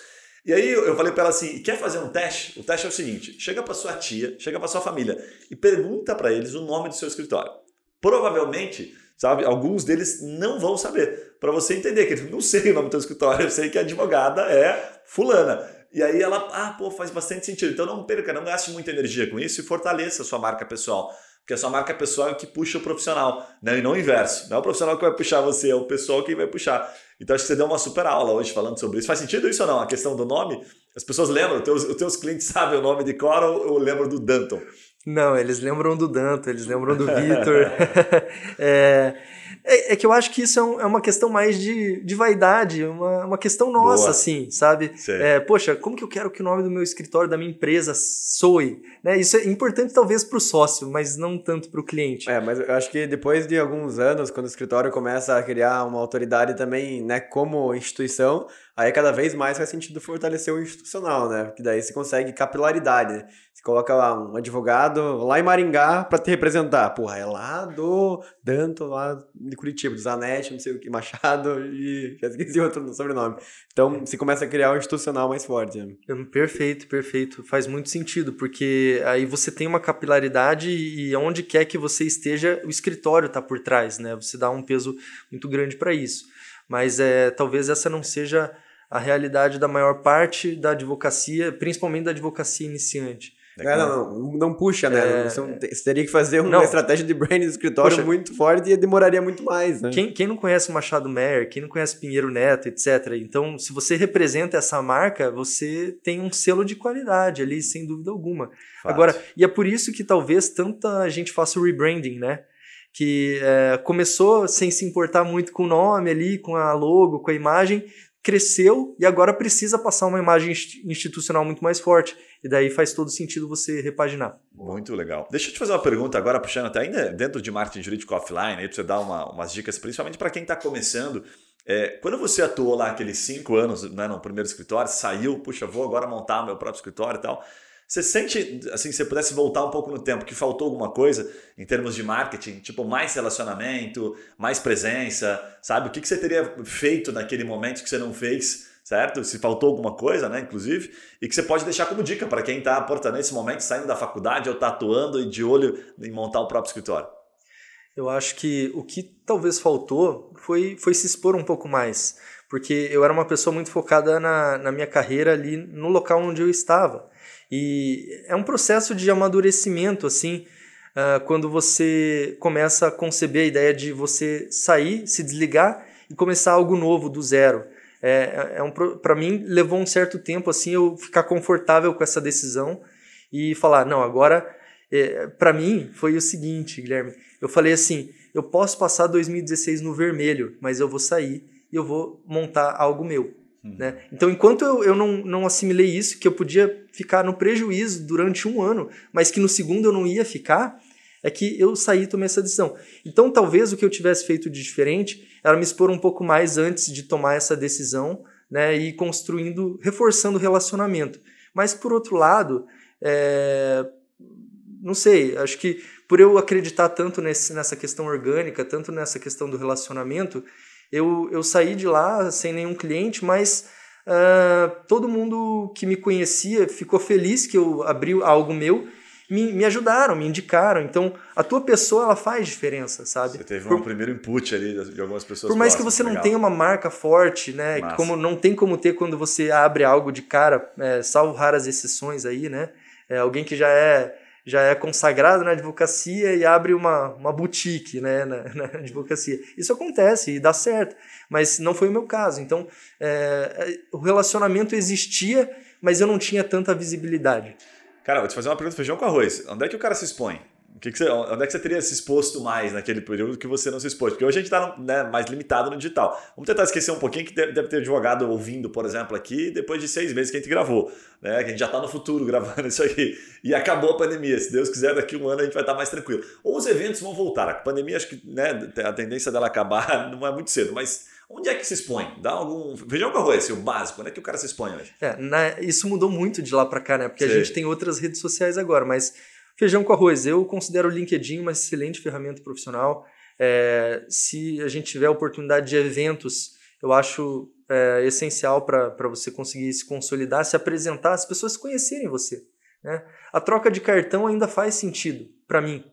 E aí eu falei para ela assim, quer fazer um teste? O teste é o seguinte, chega para sua tia, chega para sua família e pergunta para eles o nome do seu escritório. Provavelmente, sabe, alguns deles não vão saber. Para você entender que não sei o nome do seu escritório, eu sei que a advogada é fulana. E aí ela, ah, pô, faz bastante sentido. Então não perca, não gaste muita energia com isso e fortaleça a sua marca pessoal. Porque a sua marca pessoal é o que puxa o profissional, né? e não o inverso. Não é o profissional que vai puxar você, é o pessoal que vai puxar. Então acho que você deu uma super aula hoje falando sobre isso. Faz sentido isso ou não? A questão do nome? As pessoas lembram? Os teus, os teus clientes sabem o nome de Cora ou, ou lembram do Danton? Não, eles lembram do Danton, eles lembram do Vitor. é, é, é, que eu acho que isso é, um, é uma questão mais de, de vaidade, uma, uma questão nossa, Boa. assim, sabe? É, poxa, como que eu quero que o nome do meu escritório, da minha empresa, soe? Né? Isso é importante talvez para o sócio, mas não tanto para o cliente. É, mas eu acho que depois de alguns anos, quando o escritório começa a criar uma autoridade também, né, como instituição, aí cada vez mais faz sentido fortalecer o institucional, né? Porque daí você consegue capilaridade, né? Você coloca lá um advogado lá em Maringá para te representar. Porra, é lá do Danto, lá de Curitiba, do Zanetti, não sei o que, Machado e já esqueci outro sobrenome. Então, você começa a criar um institucional mais forte. Né? Perfeito, perfeito. Faz muito sentido, porque aí você tem uma capilaridade e onde quer que você esteja, o escritório está por trás, né? Você dá um peso muito grande para isso. Mas é, talvez essa não seja a realidade da maior parte da advocacia, principalmente da advocacia iniciante. É, não, não, não, puxa, né? É... Você teria que fazer uma não. estratégia de branding do escritório muito forte e demoraria muito mais, né? Quem, quem não conhece Machado Meyer, quem não conhece Pinheiro Neto, etc. Então, se você representa essa marca, você tem um selo de qualidade ali, sem dúvida alguma. Agora, e é por isso que talvez tanta gente faça o rebranding, né? Que é, começou sem se importar muito com o nome ali, com a logo, com a imagem, cresceu e agora precisa passar uma imagem institucional muito mais forte. E daí faz todo sentido você repaginar. Muito legal. Deixa eu te fazer uma pergunta agora, puxando até ainda dentro de marketing jurídico offline, aí para você dar uma, umas dicas, principalmente para quem está começando. É, quando você atuou lá aqueles cinco anos né, no primeiro escritório, saiu, puxa, vou agora montar meu próprio escritório e tal. Você sente, assim, se pudesse voltar um pouco no tempo, que faltou alguma coisa em termos de marketing, tipo mais relacionamento, mais presença, sabe? O que, que você teria feito naquele momento que você não fez, certo? Se faltou alguma coisa, né, inclusive, e que você pode deixar como dica para quem está portando nesse momento, saindo da faculdade ou está atuando e de olho em montar o próprio escritório. Eu acho que o que talvez faltou foi, foi se expor um pouco mais, porque eu era uma pessoa muito focada na, na minha carreira ali no local onde eu estava. E é um processo de amadurecimento, assim, uh, quando você começa a conceber a ideia de você sair, se desligar e começar algo novo do zero. É, é um, para mim, levou um certo tempo assim eu ficar confortável com essa decisão e falar: não, agora, é, para mim, foi o seguinte, Guilherme. Eu falei assim: eu posso passar 2016 no vermelho, mas eu vou sair e eu vou montar algo meu. Uhum. Né? Então, enquanto eu, eu não, não assimilei isso, que eu podia ficar no prejuízo durante um ano, mas que no segundo eu não ia ficar, é que eu saí e tomei essa decisão. Então, talvez o que eu tivesse feito de diferente era me expor um pouco mais antes de tomar essa decisão né, e construindo, reforçando o relacionamento. Mas, por outro lado, é, não sei, acho que por eu acreditar tanto nesse, nessa questão orgânica, tanto nessa questão do relacionamento, Eu, eu saí de lá sem nenhum cliente, mas uh, todo mundo que me conhecia ficou feliz que eu abri algo meu me, me ajudaram, me indicaram. Então, a tua pessoa, ela faz diferença, sabe? Você teve por, um primeiro input ali de algumas pessoas Por mais próximas, que você não legal. tenha uma marca forte, né? Massa. Como não tem como ter quando você abre algo de cara, é, salvo raras exceções aí, né? É, alguém que já é já é consagrado na advocacia e abre uma, uma boutique né, na, na advocacia. Isso acontece e dá certo, mas não foi o meu caso. Então, é, o relacionamento existia, mas eu não tinha tanta visibilidade. Cara, vou te fazer uma pergunta feijão com arroz. Onde é que o cara se expõe? Que que você, onde é que você teria se exposto mais naquele período que você não se expôs? Porque hoje a gente está né, mais limitado no digital. Vamos tentar esquecer um pouquinho que deve, ter advogado ouvindo, por exemplo, aqui, depois de seis meses que a gente gravou. Né? Que a gente já está no futuro gravando isso aqui. E acabou a pandemia. Se Deus quiser, daqui a um ano a gente vai estar mais tranquilo. Ou os eventos vão voltar. A pandemia, acho que né, a tendência dela acabar não é muito cedo, mas onde é que se expõe? Dá algum. Feijão com arroz, o básico. Onde é que o cara se expõe hoje? É, na, isso mudou muito de lá para cá, né? Porque Sei. a gente tem outras redes sociais agora, mas feijão com arroz, eu considero o LinkedIn uma excelente ferramenta profissional. É, se a gente tiver a oportunidade de eventos, eu acho é, essencial para você conseguir se consolidar, se apresentar, as pessoas conhecerem você. Né? A troca de cartão ainda faz sentido para mim.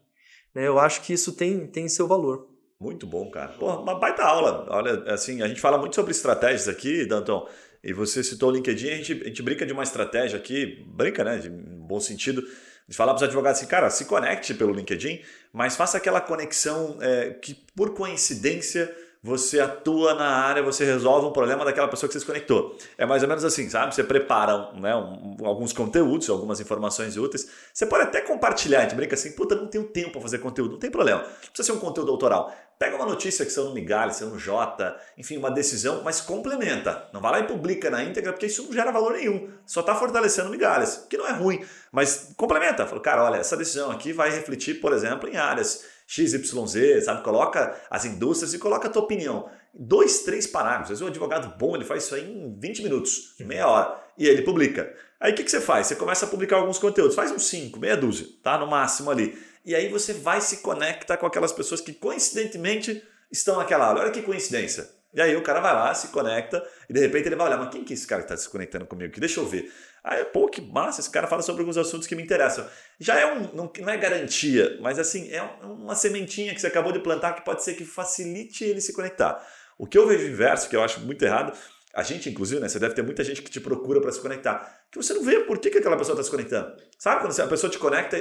Né? Eu acho que isso tem, tem seu valor. Muito bom, cara. Porra, uma baita aula. Olha, assim, a gente fala muito sobre estratégias aqui, Danton. E você citou o LinkedIn, a gente, a gente brinca de uma estratégia aqui, brinca, né? De bom sentido, de falar para os advogados assim, cara, se conecte pelo LinkedIn, mas faça aquela conexão é, que, por coincidência, você atua na área, você resolve um problema daquela pessoa que você se conectou. É mais ou menos assim, sabe? Você prepara né, um, alguns conteúdos, algumas informações úteis. Você pode até compartilhar, a gente brinca assim, puta, não tenho tempo para fazer conteúdo, não tem problema. Não precisa ser um conteúdo autoral. Pega uma notícia que saiu no Migalha, saiu no Jota, enfim, uma decisão, mas complementa. Não vai lá e publica na íntegra, porque isso não gera valor nenhum. Só está fortalecendo migalhas, que não é ruim, mas complementa. Fala, cara, olha, essa decisão aqui vai refletir, por exemplo, em áreas XYZ, sabe? Coloca as indústrias e coloca a tua opinião. Dois, três parágrafos. Às vezes um advogado bom, ele faz isso aí em 20 minutos, meia hora, e ele publica. Aí o que, que você faz? Você começa a publicar alguns conteúdos, faz uns 5, meia dúzia, tá? No máximo ali. E aí você vai se conecta com aquelas pessoas que coincidentemente estão naquela aula. Olha que coincidência. E aí o cara vai lá, se conecta, e de repente ele vai olhar, mas quem que é esse cara que está se conectando comigo aqui? Deixa eu ver. Aí, pô, que massa, esse cara fala sobre alguns assuntos que me interessam. Já é um, não, não é garantia, mas assim, é uma sementinha que você acabou de plantar que pode ser que facilite ele se conectar. O que eu vejo inverso, que eu acho muito errado, a gente, inclusive, né? Você deve ter muita gente que te procura para se conectar. Que você não vê por que, que aquela pessoa está se conectando. Sabe quando a pessoa te conecta,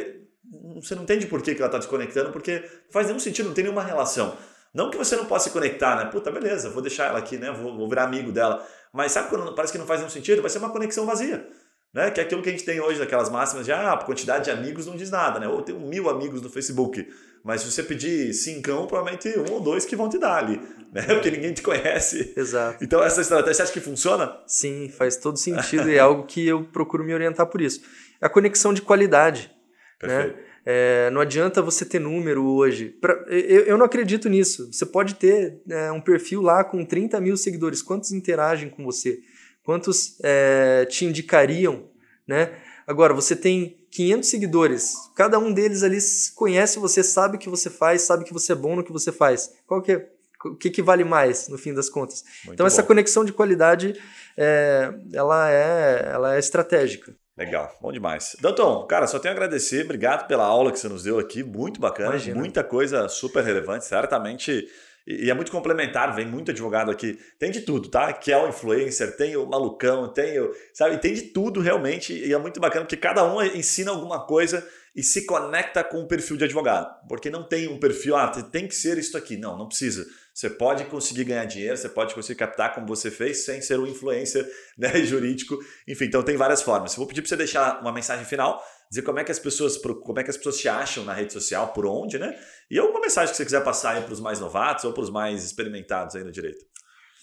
você não entende por que, que ela está te conectando, porque não faz nenhum sentido, não tem nenhuma relação. Não que você não possa se conectar, né? Puta, beleza, vou deixar ela aqui, né? Vou, vou virar amigo dela. Mas sabe quando parece que não faz nenhum sentido? Vai ser uma conexão vazia. Né? Que é aquilo que a gente tem hoje, daquelas máximas de ah, a quantidade de amigos não diz nada, né? Ou tem mil amigos no Facebook. Mas se você pedir cincão, provavelmente um ou dois que vão te dar ali, né? Porque ninguém te conhece. Exato. Então essa estratégia, você acha que funciona? Sim, faz todo sentido e é algo que eu procuro me orientar por isso. A conexão de qualidade. Perfeito. Né? É, não adianta você ter número hoje. Pra, eu, eu, não acredito nisso. Você pode ter é, um perfil lá com 30 mil seguidores. Quantos interagem com você? Quantos é, te indicariam? Né? Agora, você tem 500 seguidores. Cada um deles ali conhece você, sabe o que você faz, sabe que você é bom no que você faz. Qual que é, o que, que vale mais, no fim das contas? Muito então, bom. essa conexão de qualidade, é, ela, é, ela é estratégica. Legal, bom demais. Danton, cara, só tenho a agradecer. Obrigado pela aula que você nos deu aqui. Muito bacana, Imagina. muita coisa super relevante. Certamente e é muito complementar, vem muito advogado aqui. Tem de tudo, tá? Que é o influencer, tem o malucão, tem o. Sabe? Tem de tudo realmente. E é muito bacana porque cada um ensina alguma coisa e se conecta com o perfil de advogado. Porque não tem um perfil, ah, tem que ser isso aqui. Não, não precisa. Você pode conseguir ganhar dinheiro, você pode conseguir captar como você fez, sem ser um influencer né, jurídico. Enfim, então tem várias formas. Eu vou pedir para você deixar uma mensagem final dizer como é que as pessoas como é que as pessoas te acham na rede social, por onde, né? E alguma mensagem que você quiser passar para os mais novatos ou para os mais experimentados aí no direito.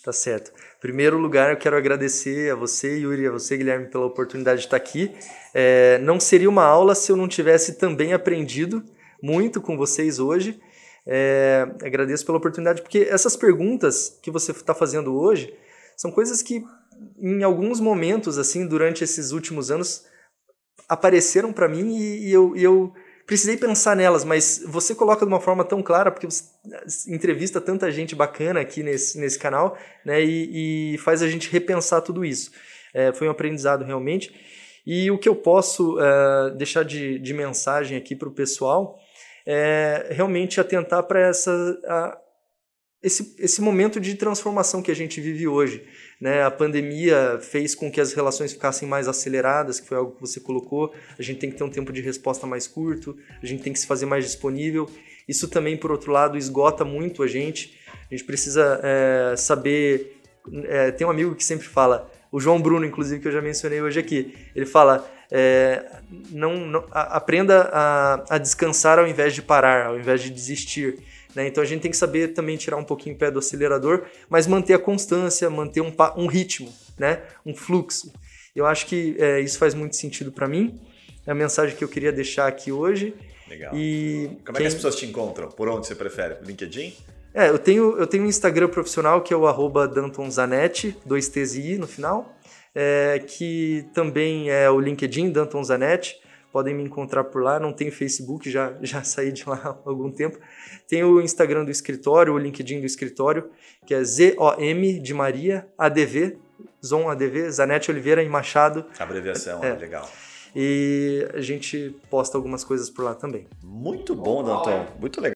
Tá certo. Em primeiro lugar, eu quero agradecer a você, Yuri, a você, Guilherme, pela oportunidade de estar aqui. É, não seria uma aula se eu não tivesse também aprendido muito com vocês hoje. É, agradeço pela oportunidade, porque essas perguntas que você está fazendo hoje são coisas que, em alguns momentos, assim, durante esses últimos anos, apareceram para mim e, e, eu, e eu precisei pensar nelas, mas você coloca de uma forma tão clara, porque você entrevista tanta gente bacana aqui nesse, nesse canal, né? E, e faz a gente repensar tudo isso. É, foi um aprendizado realmente. E o que eu posso uh, deixar de, de mensagem aqui para o pessoal é realmente atentar para essa esse, esse momento de transformação que a gente vive hoje. Né? A pandemia fez com que as relações ficassem mais aceleradas, que foi algo que você colocou. A gente tem que ter um tempo de resposta mais curto, a gente tem que se fazer mais disponível. Isso também, por outro lado, esgota muito a gente. A gente precisa é, saber. É, tem um amigo que sempre fala, o João Bruno, inclusive, que eu já mencionei hoje aqui. Ele fala: é, não, não a, aprenda a, a descansar ao invés de parar, ao invés de desistir. Né? Então a gente tem que saber também tirar um pouquinho o pé do acelerador, mas manter a constância, manter um, um ritmo, né? um fluxo. Eu acho que é, isso faz muito sentido para mim. É a mensagem que eu queria deixar aqui hoje. Legal. E Como quem... é que as pessoas te encontram? Por onde você prefere? LinkedIn? É, eu tenho, eu tenho um Instagram profissional que é o arroba Zanetti, dois T's e I no final, é, que também é o LinkedIn, Danton Zanetti podem me encontrar por lá. Não tenho Facebook, já, já saí de lá há algum tempo. Tem o Instagram do escritório, o LinkedIn do escritório, que é ZOM de Maria ADV, Zon ADV, Zanete Oliveira em Machado. Abreviação, é. legal. E a gente posta algumas coisas por lá também. Muito bom, Danton. Muito legal.